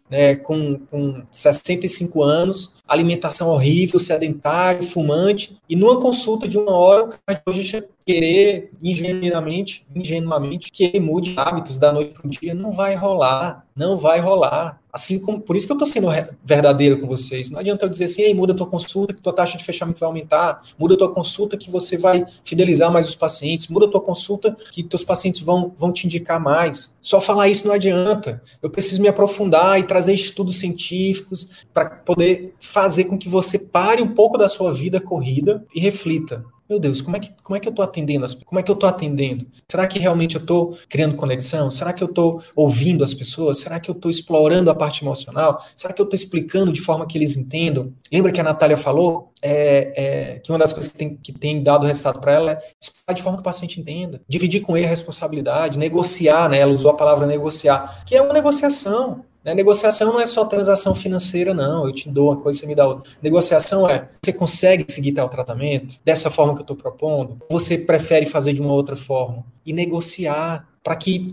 né, com, com 65 anos, alimentação horrível, sedentário, fumante, e numa consulta de uma hora o cardiologista querer ingenuamente, ingenuamente que ele mude hábitos da noite para o dia, não vai rolar, não vai rolar. Assim como, por isso que eu estou sendo verdadeiro com vocês. Não adianta eu dizer assim, ei, muda a tua consulta que tua taxa de fechamento vai aumentar, muda a tua consulta que você vai fidelizar mais os pacientes, muda a tua consulta que teus pacientes vão, vão te indicar mais. Só falar isso não adianta. Eu preciso me aprofundar e trazer estudos científicos para poder fazer com que você pare um pouco da sua vida corrida e reflita. Meu Deus, como é que, como é que eu estou atendendo? As, como é que eu estou atendendo? Será que realmente eu estou criando conexão? Será que eu estou ouvindo as pessoas? Será que eu estou explorando a parte emocional? Será que eu estou explicando de forma que eles entendam? Lembra que a Natália falou é, é, que uma das coisas que tem, que tem dado resultado para ela é explicar de forma que o paciente entenda, dividir com ele a responsabilidade, negociar, né? Ela usou a palavra negociar, que é uma negociação. Né? Negociação não é só transação financeira, não. Eu te dou uma coisa, você me dá outra. Negociação é, você consegue seguir tal tratamento dessa forma que eu estou propondo? Você prefere fazer de uma outra forma? E negociar para que,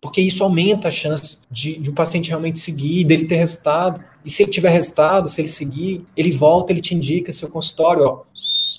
porque isso aumenta a chance de, de o paciente realmente seguir, dele ter resultado. E se ele tiver resultado, se ele seguir, ele volta, ele te indica seu consultório, ó,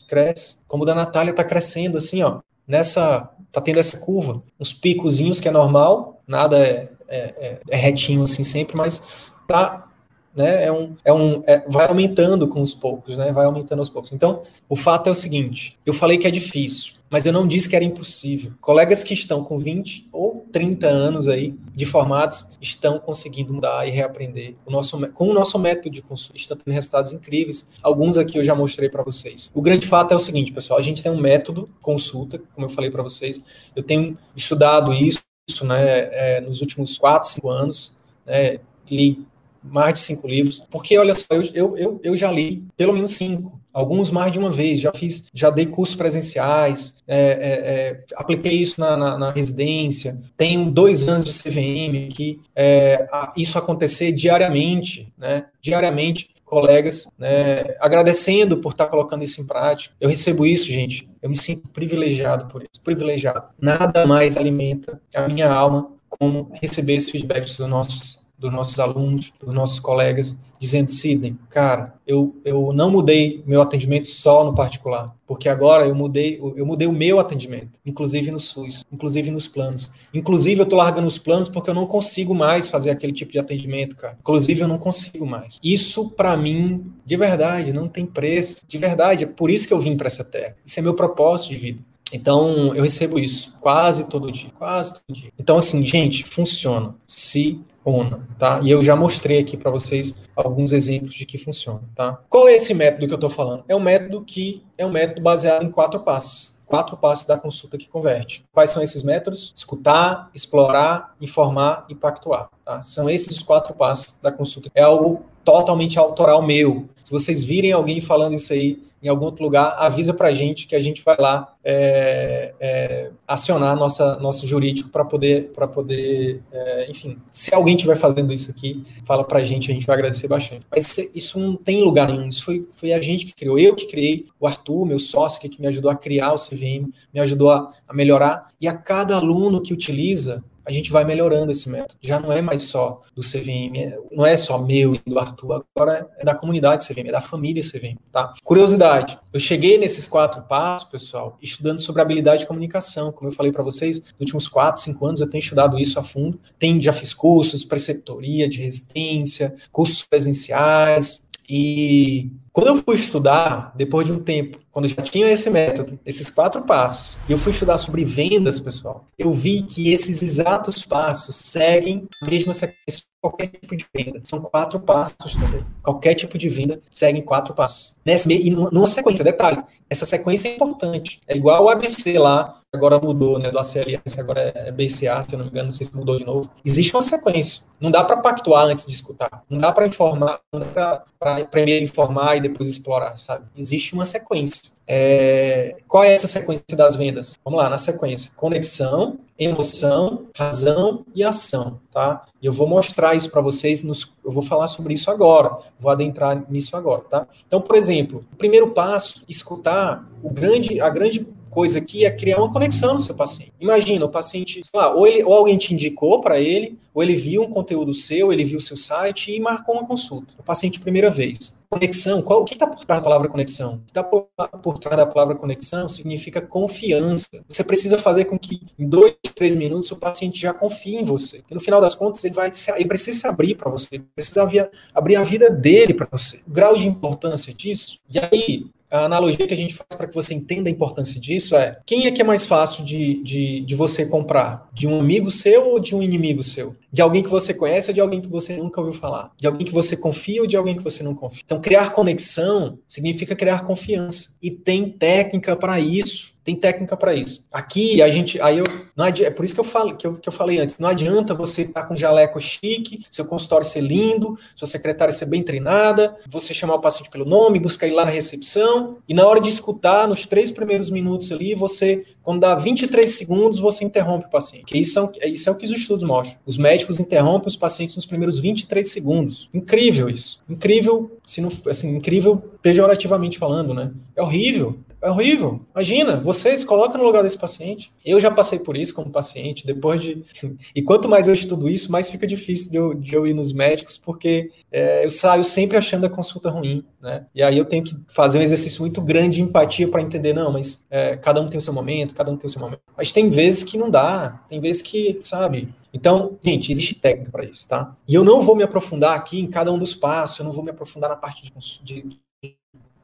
cresce. Como o da Natália está crescendo, assim, ó, nessa, tá tendo essa curva, uns picozinhos que é normal, nada é é, é, é, retinho assim sempre, mas tá, né, é um, é um, é, vai aumentando com os poucos, né, vai aumentando aos poucos. Então, o fato é o seguinte, eu falei que é difícil, mas eu não disse que era impossível. Colegas que estão com 20 ou 30 anos aí de formados estão conseguindo mudar e reaprender o nosso, com o nosso método de consulta, estão tendo resultados incríveis. Alguns aqui eu já mostrei para vocês. O grande fato é o seguinte, pessoal, a gente tem um método consulta, como eu falei para vocês, eu tenho estudado isso, isso né, é, nos últimos quatro, cinco anos, né, li mais de cinco livros, porque olha só, eu, eu, eu já li pelo menos cinco, alguns mais de uma vez, já fiz, já dei cursos presenciais, é, é, é, apliquei isso na, na, na, residência, tenho dois anos de CVM, que é, isso acontecer diariamente, né, diariamente, colegas, né, agradecendo por estar colocando isso em prática. Eu recebo isso, gente. Eu me sinto privilegiado por isso, privilegiado. Nada mais alimenta a minha alma como receber esse feedback dos nossos dos nossos alunos, dos nossos colegas, dizendo, Sidney, cara, eu, eu não mudei meu atendimento só no particular, porque agora eu mudei, eu mudei o meu atendimento, inclusive no SUS, inclusive nos planos. Inclusive, eu tô largando os planos porque eu não consigo mais fazer aquele tipo de atendimento, cara. Inclusive, eu não consigo mais. Isso, para mim, de verdade, não tem preço. De verdade, é por isso que eu vim para essa terra. Isso é meu propósito de vida. Então, eu recebo isso quase todo dia, quase todo dia. Então, assim, gente, funciona. Se ONA, tá? E eu já mostrei aqui para vocês alguns exemplos de que funciona, tá? Qual é esse método que eu estou falando? É um método que é um método baseado em quatro passos. Quatro passos da consulta que converte. Quais são esses métodos? Escutar, explorar, informar e pactuar. Tá? São esses os quatro passos da consulta. É algo totalmente autoral meu. Se vocês virem alguém falando isso aí, em algum outro lugar, avisa para a gente que a gente vai lá é, é, acionar nossa, nosso jurídico para poder, para poder é, enfim, se alguém estiver fazendo isso aqui, fala para a gente, a gente vai agradecer bastante. Mas isso não tem lugar nenhum, isso foi, foi a gente que criou, eu que criei, o Arthur, meu sócio, que, que me ajudou a criar o CVM, me ajudou a, a melhorar, e a cada aluno que utiliza, a gente vai melhorando esse método. Já não é mais só do CVM, é, não é só meu e do Arthur, agora é da comunidade CVM, é da família CVM, tá? Curiosidade, eu cheguei nesses quatro passos, pessoal, estudando sobre habilidade de comunicação. Como eu falei para vocês, nos últimos quatro, cinco anos eu tenho estudado isso a fundo. Tem, já fiz cursos, preceptoria de resistência, cursos presenciais, e quando eu fui estudar, depois de um tempo, quando eu já tinha esse método, esses quatro passos, e eu fui estudar sobre vendas, pessoal, eu vi que esses exatos passos seguem a mesma sequência de qualquer tipo de venda. São quatro passos também. Qualquer tipo de venda segue quatro passos. Nessa, e numa sequência, detalhe, essa sequência é importante. É igual o ABC lá, agora mudou, né, do ACLS, agora é BCA, se eu não me engano, não sei se mudou de novo. Existe uma sequência. Não dá para pactuar antes de escutar. Não dá para informar, não dá para primeiro informar e depois explorar, sabe? Existe uma sequência. É, qual é essa sequência das vendas? Vamos lá, na sequência: conexão, emoção, razão e ação, tá? E eu vou mostrar isso para vocês, nos, eu vou falar sobre isso agora, vou adentrar nisso agora, tá? Então, por exemplo, o primeiro passo, escutar o grande, a grande coisa aqui é criar uma conexão no seu paciente. Imagina, o paciente, lá, ou, ele, ou alguém te indicou para ele, ou ele viu um conteúdo seu, ele viu o seu site e marcou uma consulta. O paciente primeira vez. Conexão, qual, o que está por trás da palavra conexão? O que está por, por, trás da palavra conexão significa confiança. Você precisa fazer com que em dois, três minutos o paciente já confie em você. E no final das contas, ele, vai ele precisa se abrir para você, precisa abrir, abrir a vida dele para você. O grau de importância disso. E aí, a analogia que a gente faz para que você entenda a importância disso é: quem é que é mais fácil de, de, de você comprar? De um amigo seu ou de um inimigo seu? De alguém que você conhece ou de alguém que você nunca ouviu falar? De alguém que você confia ou de alguém que você não confia? Então, criar conexão significa criar confiança. E tem técnica para isso tem técnica para isso. Aqui a gente, aí eu, não adianta, é por isso que eu falo que eu, que eu falei antes, não adianta você estar tá com jaleco chique, seu consultório ser lindo, sua secretária ser bem treinada, você chamar o paciente pelo nome, buscar ir lá na recepção e na hora de escutar, nos três primeiros minutos ali, você quando dá 23 segundos, você interrompe o paciente. Que isso é, isso é o que os estudos mostram. Os médicos interrompem os pacientes nos primeiros 23 segundos. Incrível isso. Incrível, se não, assim, incrível pejorativamente falando, né? É horrível. É horrível. Imagina, vocês colocam no lugar desse paciente. Eu já passei por isso como paciente, depois de. E quanto mais eu estudo isso, mais fica difícil de eu, de eu ir nos médicos, porque é, eu saio sempre achando a consulta ruim, né? E aí eu tenho que fazer um exercício muito grande de empatia para entender, não, mas é, cada um tem o seu momento, cada um tem o seu momento. Mas tem vezes que não dá, tem vezes que, sabe? Então, gente, existe técnica para isso, tá? E eu não vou me aprofundar aqui em cada um dos passos, eu não vou me aprofundar na parte de, de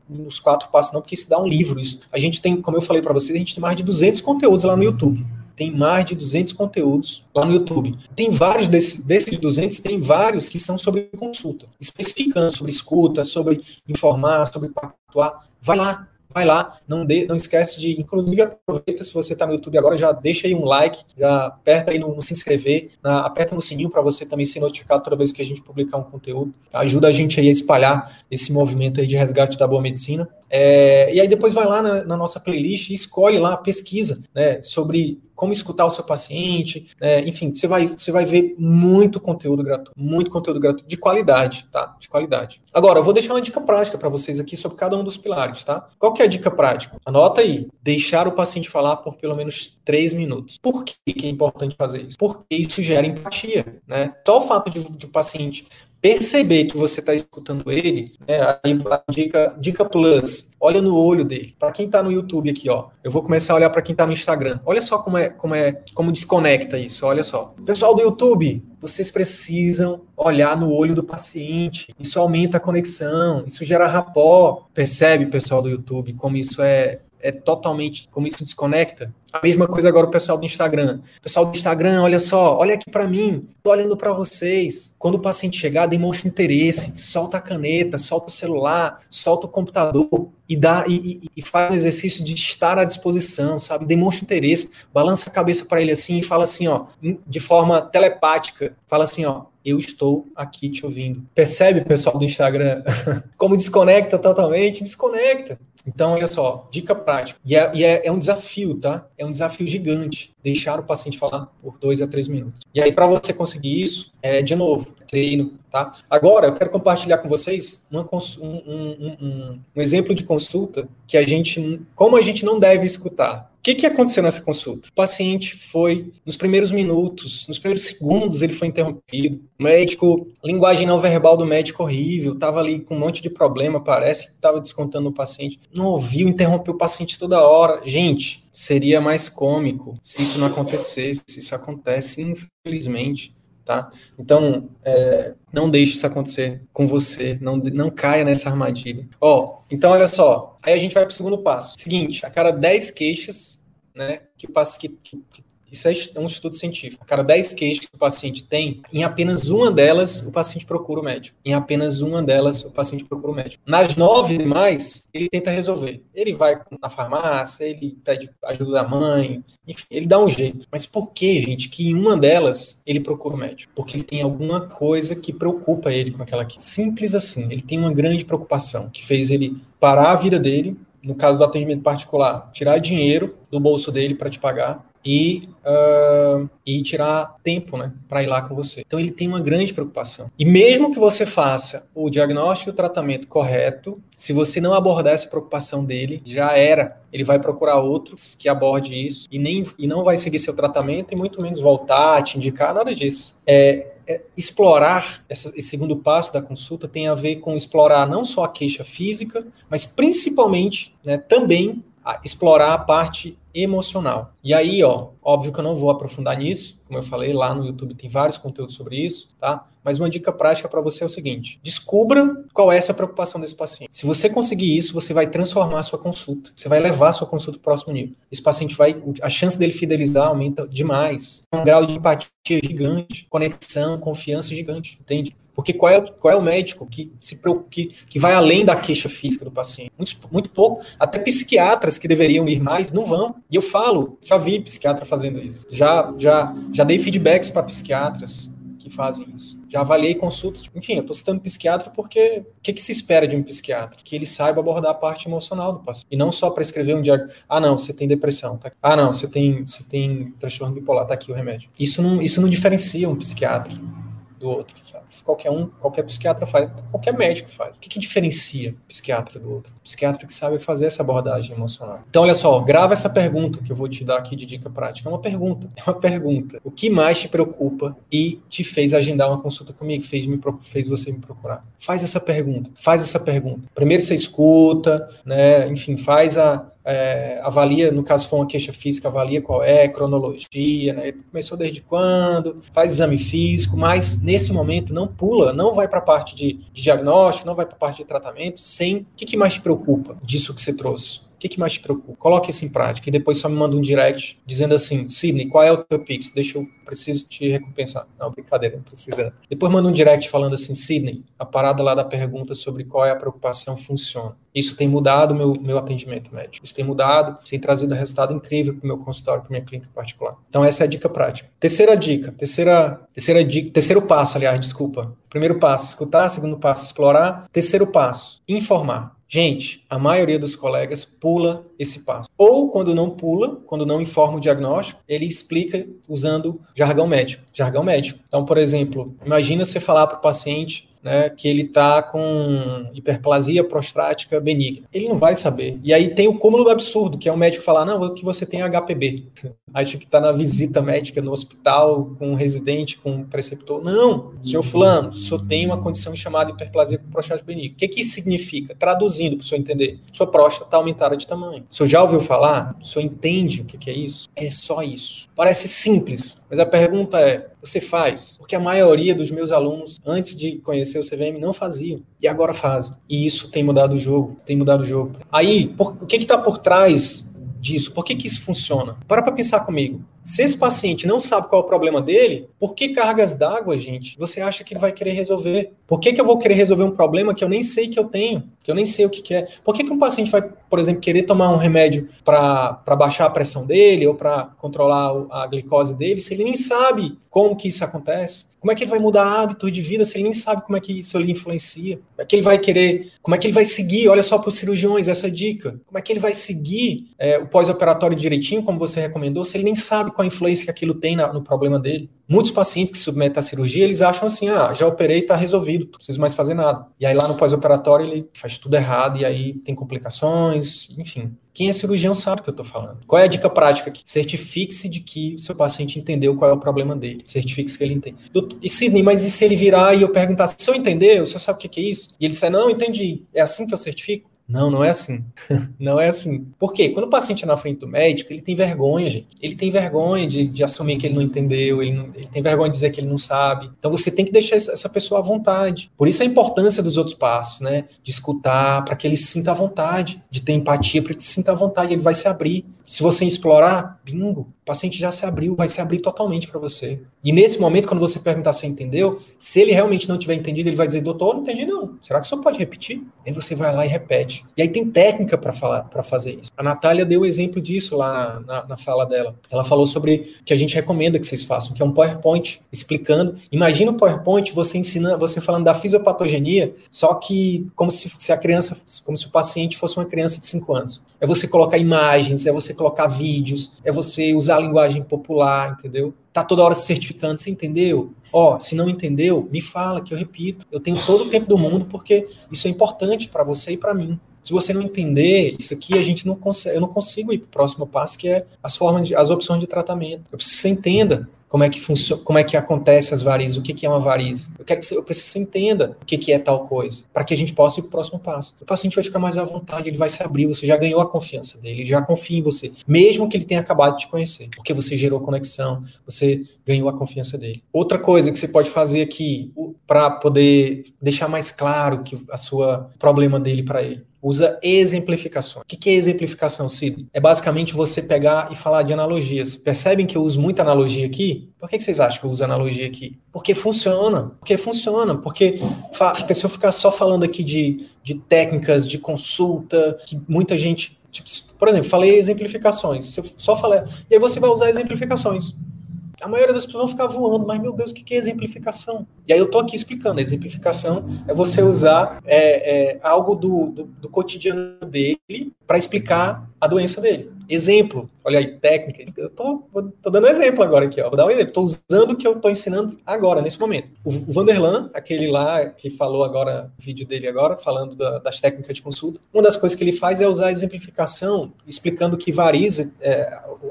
nos quatro passos, não, porque isso dá um livro. Isso. A gente tem, como eu falei para vocês, a gente tem mais de 200 conteúdos lá no YouTube. Tem mais de 200 conteúdos lá no YouTube. Tem vários desses, desses 200, tem vários que são sobre consulta, especificando sobre escuta, sobre informar, sobre pactuar. Vai lá, vai lá, não, de, não esquece de, inclusive aproveita se você está no YouTube agora, já deixa aí um like, já aperta aí no, no se inscrever, na, aperta no sininho para você também ser notificado toda vez que a gente publicar um conteúdo. Ajuda a gente aí a espalhar esse movimento aí de resgate da boa medicina. É, e aí depois vai lá na, na, nossa playlist e escolhe lá, pesquisa né, sobre como escutar o seu paciente, né, enfim, você vai, você vai ver muito conteúdo gratuito, muito conteúdo gratuito de qualidade, tá? De qualidade. Agora, eu vou deixar uma dica prática para vocês aqui sobre cada um dos pilares, tá? Qual que é a dica prática? Anota aí, deixar o paciente falar por pelo menos três minutos. Por que, que é importante fazer isso? Porque isso gera empatia, né? Só o fato de, de o paciente perceber que você está escutando ele, né, aí a dica, dica plus, olha no olho dele. Para quem está no YouTube aqui, ó, eu vou começar a olhar para quem está no Instagram. Olha só como é, como é, como desconecta isso. Olha só, pessoal do YouTube, vocês precisam olhar no olho do paciente. Isso aumenta a conexão, isso gera rapó. Percebe, pessoal do YouTube, como isso é é totalmente como isso desconecta. A mesma coisa agora o pessoal do Instagram. Pessoal do Instagram, olha só, olha aqui para mim, tô olhando para vocês. Quando o paciente chegar, demonstra interesse, solta a caneta, solta o celular, solta o computador e dá e, e, e faz o exercício de estar à disposição, sabe? Demonstra interesse, balança a cabeça para ele assim e fala assim, ó, de forma telepática, fala assim, ó, eu estou aqui te ouvindo. Percebe, pessoal do Instagram, como desconecta totalmente? Desconecta. Então, olha só, dica prática. E, é, e é, é, um desafio, tá? É um desafio gigante deixar o paciente falar por dois a três minutos. E aí, para você conseguir isso, é de novo, treino, tá? Agora, eu quero compartilhar com vocês uma, um, um, um, um exemplo de consulta que a gente, como a gente não deve escutar. Que, que aconteceu nessa consulta? O paciente foi, nos primeiros minutos, nos primeiros segundos, ele foi interrompido. O médico, linguagem não verbal do médico horrível, estava ali com um monte de problema, parece que estava descontando o paciente. Não ouviu, interrompeu o paciente toda hora. Gente, seria mais cômico se isso não acontecesse. Isso acontece, infelizmente tá? Então, é, não deixe isso acontecer com você, não, não caia nessa armadilha. Ó, então olha só, aí a gente vai para o segundo passo. Seguinte, a cada 10 queixas, né, que, que, que isso é um estudo científico. A cada 10 queixas que o paciente tem, em apenas uma delas, o paciente procura o médico. Em apenas uma delas, o paciente procura o médico. Nas nove demais, ele tenta resolver. Ele vai na farmácia, ele pede ajuda da mãe, enfim, ele dá um jeito. Mas por que, gente, que em uma delas ele procura o médico? Porque ele tem alguma coisa que preocupa ele com aquela aqui. Simples assim. Ele tem uma grande preocupação que fez ele parar a vida dele, no caso do atendimento particular, tirar dinheiro do bolso dele para te pagar e, uh, e tirar tempo né, para ir lá com você. Então ele tem uma grande preocupação. E mesmo que você faça o diagnóstico e o tratamento correto, se você não abordar essa preocupação dele, já era. Ele vai procurar outros que aborde isso e, nem, e não vai seguir seu tratamento e muito menos voltar, te indicar, nada disso. É, é, explorar essa, esse segundo passo da consulta tem a ver com explorar não só a queixa física, mas principalmente né, também a explorar a parte emocional. E aí, ó, óbvio que eu não vou aprofundar nisso, como eu falei, lá no YouTube tem vários conteúdos sobre isso, tá? Mas uma dica prática para você é o seguinte: descubra qual é essa preocupação desse paciente. Se você conseguir isso, você vai transformar a sua consulta. Você vai levar a sua consulta para o próximo nível. Esse paciente vai, a chance dele fidelizar aumenta demais. Um grau de empatia gigante, conexão, confiança gigante, entende? Porque qual é, qual é o médico que se que, que vai além da queixa física do paciente? Muito, muito pouco. Até psiquiatras que deveriam ir mais não vão. E eu falo, já vi psiquiatra fazendo isso. Já, já, já dei feedbacks para psiquiatras que fazem isso. Já avaliei consultas. Enfim, eu estou citando psiquiatra porque o que, que, se espera de um psiquiatra? Que ele saiba abordar a parte emocional do paciente. E não só prescrever um diagnóstico. Ah, não, você tem depressão. Tá? Ah, não, você tem, você tem transtorno bipolar. Tá aqui o remédio. Isso não, isso não diferencia um psiquiatra do outro. Sabe? Qualquer um, qualquer psiquiatra faz, qualquer médico faz. O que, que diferencia psiquiatra do outro? O psiquiatra que sabe fazer essa abordagem emocional. Então, olha só, grava essa pergunta que eu vou te dar aqui de dica prática. É uma pergunta. É uma pergunta. O que mais te preocupa e te fez agendar uma consulta comigo? Fez, me, fez você me procurar? Faz essa pergunta. Faz essa pergunta. Primeiro você escuta, né? Enfim, faz a, é, avalia, no caso for uma queixa física, avalia qual é, cronologia, né? Começou desde quando, faz exame físico, mas nesse momento não pula, não vai para a parte de, de, diagnóstico, não vai para a parte de tratamento, sem. O que, que mais te preocupa disso que você trouxe? Que, que mais te preocupa? Coloque isso em prática e depois só me manda um direct dizendo assim, Sidney, qual é o teu Pix? Deixa eu, preciso te recompensar. Não, brincadeira, não precisa. Depois manda um direct falando assim, Sidney, a parada lá da pergunta sobre qual é a preocupação funciona. Isso tem mudado meu, meu atendimento médico. Isso tem mudado, tem trazido resultado incrível para o meu consultório, para minha clínica particular. Então essa é a dica prática. Terceira dica, terceira, terceira dica, terceiro passo, aliás, desculpa. Primeiro passo, escutar. Segundo passo, explorar. Terceiro passo, informar. Gente, a maioria dos colegas pula esse passo. Ou quando não pula, quando não informa o diagnóstico, ele explica usando jargão médico. Jargão médico. Então, por exemplo, imagina você falar para o paciente né, que ele está com hiperplasia prostática benigna. Ele não vai saber. E aí tem o cúmulo do absurdo, que é o médico falar, não, que você tem HPB. Acha que está na visita médica no hospital com um residente, com um preceptor. Não, senhor fulano, senhor tem uma condição chamada hiperplasia prostática benigna. O que, que isso significa? Traduzindo para o senhor entender. Sua próstata está aumentada de tamanho. O senhor já ouviu falar? O senhor entende o que, que é isso? É só isso. Parece simples, mas a pergunta é, você faz? Porque a maioria dos meus alunos, antes de conhecer o CVM, não faziam. E agora fazem. E isso tem mudado o jogo. Tem mudado o jogo. Aí, por, o que está por trás disso? Por que, que isso funciona? Para para pensar comigo. Se esse paciente não sabe qual é o problema dele, por que cargas d'água, gente, você acha que ele vai querer resolver? Por que, que eu vou querer resolver um problema que eu nem sei que eu tenho? Que eu nem sei o que, que é? Por que, que um paciente vai, por exemplo, querer tomar um remédio para baixar a pressão dele ou para controlar a glicose dele se ele nem sabe como que isso acontece? Como é que ele vai mudar hábitos de vida se ele nem sabe como é que isso lhe influencia? Como é que ele vai querer, como é que ele vai seguir? Olha só para os cirurgiões essa dica. Como é que ele vai seguir é, o pós-operatório direitinho, como você recomendou, se ele nem sabe qual a influência que aquilo tem na, no problema dele? Muitos pacientes que submetem à cirurgia, eles acham assim, ah, já operei, está resolvido, não preciso mais fazer nada. E aí lá no pós-operatório ele faz tudo errado e aí tem complicações, enfim. Quem é cirurgião sabe o que eu estou falando. Qual é a dica prática aqui? Certifique-se de que o seu paciente entendeu qual é o problema dele. Certifique-se que ele entende. E Sidney, mas e se ele virar e eu perguntar, se eu entender, você sabe o que é isso? E ele disser, não, entendi. É assim que eu certifico? Não, não é assim. não é assim. Por quê? Quando o paciente é na frente do médico, ele tem vergonha, gente. Ele tem vergonha de, de assumir que ele não entendeu, ele, não, ele, tem vergonha de dizer que ele não sabe. Então você tem que deixar essa pessoa à vontade. Por isso a importância dos outros passos, né? De escutar, para que ele sinta à vontade, de ter empatia, para que ele sinta à vontade, ele vai se abrir. Se você explorar, bingo, o paciente já se abriu, vai se abrir totalmente para você. E nesse momento, quando você perguntar se entendeu, se ele realmente não tiver entendido, ele vai dizer, doutor, não entendi não. Será que o senhor pode repetir? Aí você vai lá e repete. E aí tem técnica para falar, para fazer isso. A Natália deu o exemplo disso lá na, na, na, fala dela. Ela falou sobre que a gente recomenda que vocês façam, que é um PowerPoint explicando. Imagina o PowerPoint você ensinando, você falando da fisiopatogenia, só que como se, se a criança, como se o paciente fosse uma criança de 5 anos é você colocar imagens, é você colocar vídeos, é você usar a linguagem popular, entendeu? Tá toda hora se certificando, você entendeu? Ó, se não entendeu, me fala que eu repito. Eu tenho todo o tempo do mundo porque isso é importante para você e para mim. Se você não entender isso aqui, a gente não consegue, eu não consigo ir para o próximo passo, que é as formas de, as opções de tratamento. Eu preciso que você entenda como é que funciona, como é que acontece as varizes, o que, que é uma varize. Eu quero que você, eu preciso que você entenda o que, que é tal coisa, para que a gente possa ir para o próximo passo. O paciente vai ficar mais à vontade, ele vai se abrir, você já ganhou a confiança dele, ele já confia em você, mesmo que ele tenha acabado de te conhecer, porque você gerou conexão, você ganhou a confiança dele. Outra coisa que você pode fazer aqui para poder deixar mais claro que a sua problema dele para ele usa exemplificações. O que é exemplificação, Cid? É basicamente você pegar e falar de analogias. Percebem que eu uso muita analogia aqui? Por que vocês acham que eu uso analogia aqui? Porque funciona. Porque funciona. Porque se eu ficar só falando aqui de, de técnicas de consulta, que muita gente. Tipo, por exemplo, falei exemplificações. Se eu só falei. E aí você vai usar exemplificações a maioria das pessoas vão ficar voando, mas meu Deus, o que é exemplificação? E aí eu tô aqui explicando, a exemplificação é você usar é, é, algo do, do, do cotidiano dele para explicar a doença dele. Exemplo, olha aí, técnica. Eu tô, tô dando um exemplo agora aqui, ó. Vou dar um exemplo. Estou usando o que eu estou ensinando agora, nesse momento. O Vanderlan, aquele lá que falou agora, vídeo dele agora, falando da, das técnicas de consulta, uma das coisas que ele faz é usar a exemplificação, explicando que varize, é,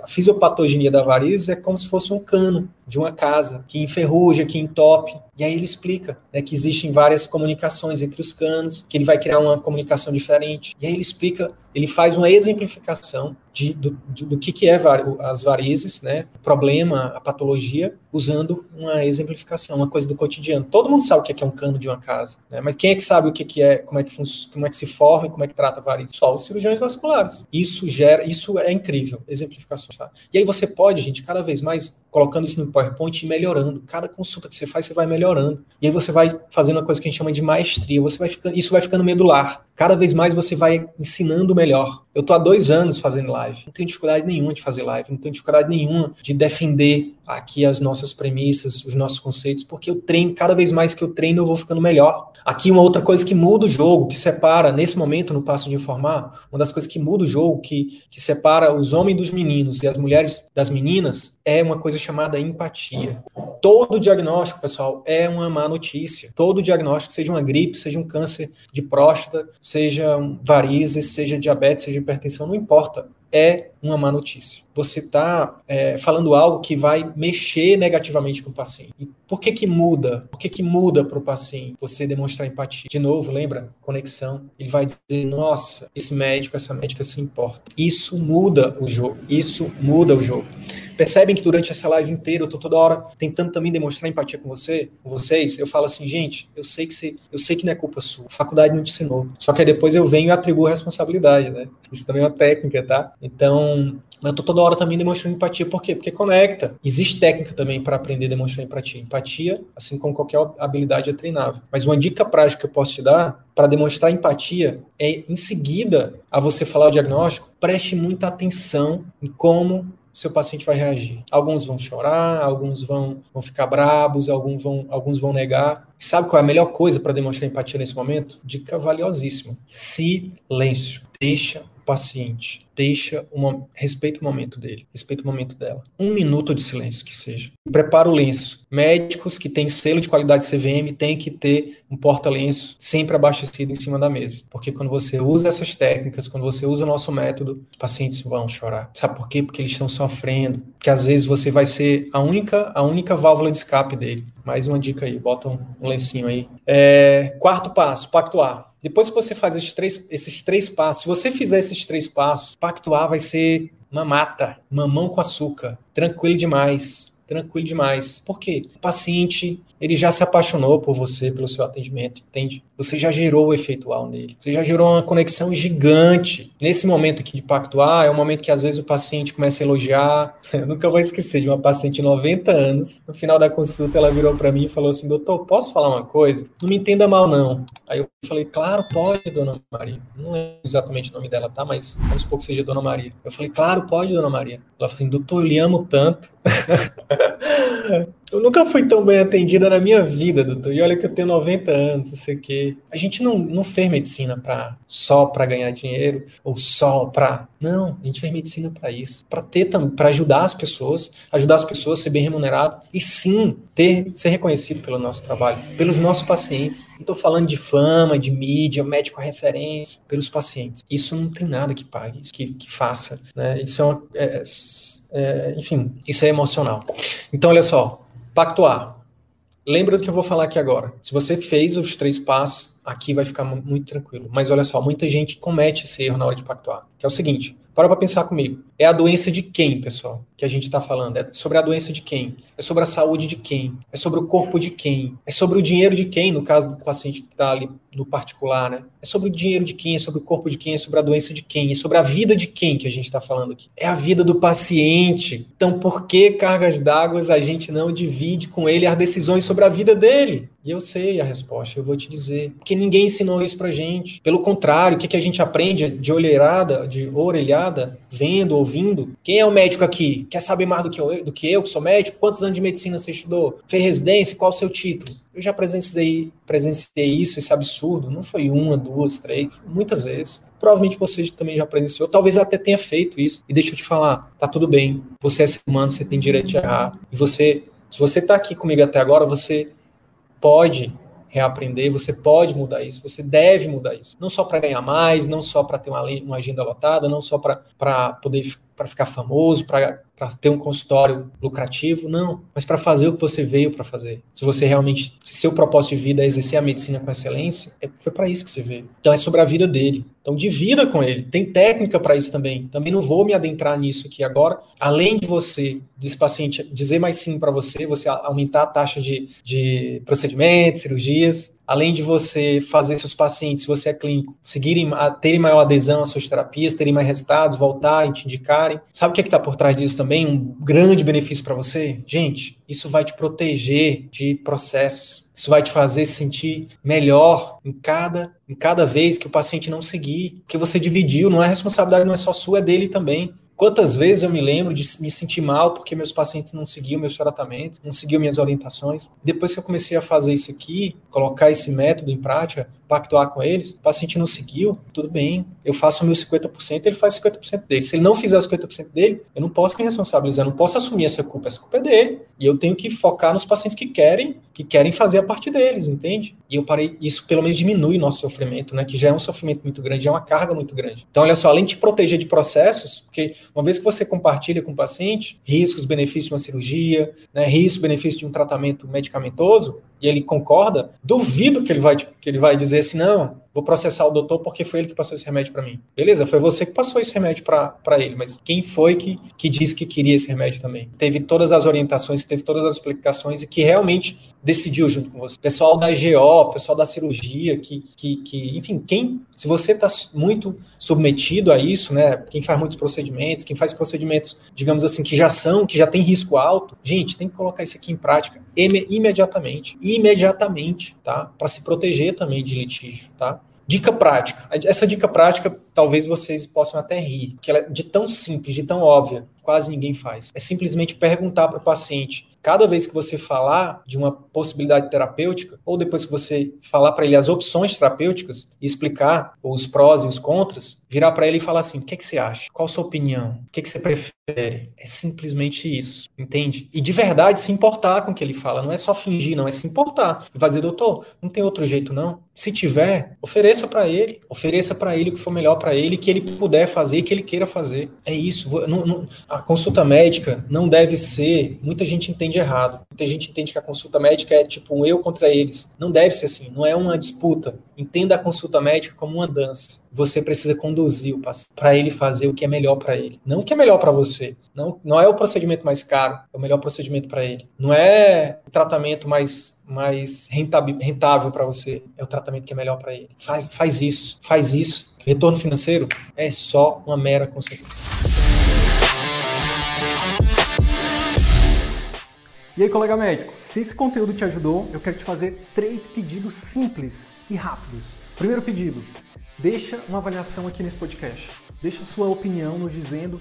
a fisiopatogenia da varize é como se fosse um cano de uma casa que enferruja, que entope. E aí ele explica né, que existem várias comunicações entre os canos, que ele vai criar uma comunicação diferente. E aí ele explica, ele faz uma exemplificação de, do, do que, que é as varizes, né, o problema, a patologia, usando uma exemplificação, uma coisa do cotidiano. Todo mundo sabe o que é um cano de uma casa, né, mas quem é que sabe o que, é, como é que, como é que se forma e como é que trata varizes? Só os cirurgiões vasculares. Isso gera, isso é incrível, exemplificação. Tá? E aí você pode, gente, cada vez mais colocando isso no PowerPoint e melhorando. Cada consulta que você faz, você vai melhorando. E aí você vai fazendo uma coisa que a gente chama de maestria. Você vai ficando, isso vai ficando medular. Cada vez mais você vai ensinando melhor. Eu tô há dois anos fazendo live. Não tenho dificuldade nenhuma de fazer live. Não tenho dificuldade nenhuma de defender aqui as nossas premissas, os nossos conceitos, porque eu treino, cada vez mais que eu treino, eu vou ficando melhor. Aqui uma outra coisa que muda o jogo, que separa, nesse momento, no passo de informar, uma das coisas que muda o jogo, que, que separa os homens dos meninos e as mulheres das meninas, é uma coisa chamada empatia. Todo diagnóstico, pessoal, é uma má notícia. Todo diagnóstico, seja uma gripe, seja um câncer de próstata, seja varizes, seja diabetes, seja hipertensão, não importa é uma má notícia. Você está é, falando algo que vai mexer negativamente com o paciente. E por que que muda? Por que que muda para o paciente você demonstrar empatia? De novo, lembra? Conexão. Ele vai dizer, nossa, esse médico, essa médica se importa. Isso muda o jogo. Isso muda o jogo. Percebem que durante essa live inteira eu tô toda hora tentando também demonstrar empatia com você, com vocês. Eu falo assim, gente, eu sei que você, eu sei que não é culpa sua. A faculdade não te ensinou. Só que depois eu venho e atribuo a responsabilidade, né? Isso também é uma técnica, tá? Então, eu tô toda hora também demonstrando empatia. Por quê? Porque conecta. Existe técnica também para aprender a demonstrar empatia. Empatia, assim como qualquer habilidade, é treinável. Mas uma dica prática que eu posso te dar para demonstrar empatia é, em seguida a você falar o diagnóstico, preste muita atenção em como seu paciente vai reagir. Alguns vão chorar, alguns vão, vão ficar brabos, alguns vão, alguns vão negar. E sabe qual é a melhor coisa para demonstrar empatia nesse momento? Dica valiosíssima. Silêncio. Deixa paciente, deixa uma, respeita o momento dele, respeita o momento dela. Um minuto de silêncio que seja. Prepara o lenço. Médicos que têm selo de qualidade CVM têm que ter um porta-lenço sempre abastecido em cima da mesa. Porque quando você usa essas técnicas, quando você usa o nosso método, os pacientes vão chorar. Sabe por quê? Porque eles estão sofrendo. Porque às vezes você vai ser a única, a única válvula de escape dele. Mais uma dica aí, bota um, um lencinho aí. É, quarto passo, pactuar. Depois que você faz esses três, esses três passos, se você fizer esses três passos, pactuar vai ser uma mata, mamão com açúcar, tranquilo demais, tranquilo demais. Por quê? O paciente ele já se apaixonou por você, pelo seu atendimento, entende? Você já gerou o efeito efeitual nele. Você já gerou uma conexão gigante. Nesse momento aqui de pactuar, é um momento que às vezes o paciente começa a elogiar. Eu nunca vou esquecer de uma paciente de 90 anos. No final da consulta, ela virou para mim e falou assim: Doutor, posso falar uma coisa? Não me entenda mal, não. Aí eu falei: Claro, pode, dona Maria. Não lembro exatamente o nome dela, tá? Mas vamos supor que seja dona Maria. Eu falei: Claro, pode, dona Maria. Ela falou assim: Doutor, eu lhe amo tanto. Eu nunca fui tão bem atendida na minha vida, doutor. E olha que eu tenho 90 anos, não sei o quê. A gente não, não fez medicina pra, só para ganhar dinheiro ou só para. Não, a gente fez medicina para isso. Para ter para ajudar as pessoas, ajudar as pessoas a ser bem remunerado e sim ter ser reconhecido pelo nosso trabalho, pelos nossos pacientes. Não estou falando de fama, de mídia, médico referência, pelos pacientes. Isso não tem nada que pague, que, que faça. Né? Isso é, uma, é, é enfim, isso é emocional. Então, olha só, Pactuar. Lembra do que eu vou falar aqui agora. Se você fez os três passos, aqui vai ficar muito tranquilo. Mas olha só, muita gente comete esse erro na hora de pactuar. Que é o seguinte: para para pensar comigo. É a doença de quem, pessoal, que a gente está falando? É sobre a doença de quem? É sobre a saúde de quem? É sobre o corpo de quem? É sobre o dinheiro de quem, no caso do paciente que está ali no particular, né? É sobre o dinheiro de quem? É sobre o corpo de quem? É sobre a doença de quem? É sobre a vida de quem que a gente está falando aqui? É a vida do paciente. Então, por que cargas d'água a gente não divide com ele as decisões sobre a vida dele? E eu sei a resposta, eu vou te dizer. Porque ninguém ensinou isso pra gente. Pelo contrário, o que, que a gente aprende de olheirada, de orelhada, vendo, ouvindo? Quem é o médico aqui? Quer saber mais do que eu, do que, eu que sou médico? Quantos anos de medicina você estudou? Fez residência? Qual o seu título? Eu já presenciei, presenciei isso, esse absurdo. Não foi uma, duas, três, muitas vezes. Provavelmente você também já presenciou. Talvez até tenha feito isso. E deixa eu te falar, tá tudo bem. Você é ser humano, você tem direito de errar. E você, se você tá aqui comigo até agora, você pode reaprender, você pode mudar isso, você deve mudar isso. Não só para ganhar mais, não só para ter uma, uma, agenda lotada, não só para poder para ficar famoso, para ter um consultório lucrativo, não, mas para fazer o que você veio para fazer. Se você realmente, se seu propósito de vida é exercer a medicina com excelência, é, foi para isso que você veio. Então é sobre a vida dele. Então divida com ele. Tem técnica para isso também. Também não vou me adentrar nisso aqui agora. Além de você, desse paciente, dizer mais sim para você, você aumentar a taxa de, de procedimentos, cirurgias, além de você fazer seus pacientes, se você é clínico, seguirem, terem maior adesão às suas terapias, terem mais resultados, voltarem, te indicarem. Sabe o que é está por trás disso também? Um grande benefício para você? Gente, isso vai te proteger de processos. Isso vai te fazer sentir melhor em cada, em cada vez que o paciente não seguir, porque você dividiu, não é responsabilidade, não é só sua, é dele também. Quantas vezes eu me lembro de me sentir mal porque meus pacientes não seguiam meus tratamentos, não seguiam minhas orientações. Depois que eu comecei a fazer isso aqui, colocar esse método em prática, pactuar com eles, o paciente não seguiu, tudo bem, eu faço o meu 50%, ele faz 50% dele. Se ele não fizer os 50% dele, eu não posso me responsabilizar, eu não posso assumir essa culpa, essa culpa é dele. E eu tenho que focar nos pacientes que querem, que querem fazer a parte deles, entende? E eu parei, isso pelo menos diminui nosso sofrimento, né, que já é um sofrimento muito grande, é uma carga muito grande. Então, olha só, além de proteger de processos, porque uma vez que você compartilha com o paciente riscos, benefícios de uma cirurgia, né, risco, benefício de um tratamento medicamentoso, e ele concorda, duvido que ele vai, que ele vai dizer assim, não, vou processar o doutor porque foi ele que passou esse remédio para mim. Beleza, foi você que passou esse remédio para ele, mas quem foi que, que disse que queria esse remédio também? Teve todas as orientações, teve todas as explicações e que realmente decidiu junto com você. Pessoal da GO, pessoal da cirurgia, que, que, que enfim, quem, se você está muito submetido a isso, né, quem faz muitos procedimentos, quem faz procedimentos, digamos assim, que já são, que já tem risco alto, gente, tem que colocar isso aqui em prática imediatamente, imediatamente, tá? Para se proteger também de litígio, tá? Dica prática. Essa dica prática talvez vocês possam até rir, porque ela é de tão simples, de tão óbvia, quase ninguém faz. É simplesmente perguntar para o paciente cada vez que você falar de uma possibilidade terapêutica, ou depois que você falar para ele as opções terapêuticas e explicar os prós e os contras, virar para ele e falar assim: o que, é que você acha? Qual a sua opinião? O que, é que você prefere? É simplesmente isso, entende? E de verdade se importar com o que ele fala, não é só fingir, não, é se importar. E vai dizer, doutor, não tem outro jeito não? Se tiver, ofereça para ele, ofereça para ele o que for melhor para ele, que ele puder fazer e que ele queira fazer. É isso. Não, não, a consulta médica não deve ser. Muita gente entende errado. Muita gente entende que a consulta médica é tipo um eu contra eles. Não deve ser assim. Não é uma disputa. Entenda a consulta médica como uma dança. Você precisa conduzir o paciente para ele fazer o que é melhor para ele, não o que é melhor para você. Não, não é o procedimento mais caro, é o melhor procedimento para ele. Não é o tratamento mais mais rentável para você, é o tratamento que é melhor para ele. Faz, faz isso, faz isso. Retorno financeiro é só uma mera consequência. E aí, colega médico, se esse conteúdo te ajudou, eu quero te fazer três pedidos simples e rápidos. Primeiro pedido, deixa uma avaliação aqui nesse podcast. Deixa sua opinião nos dizendo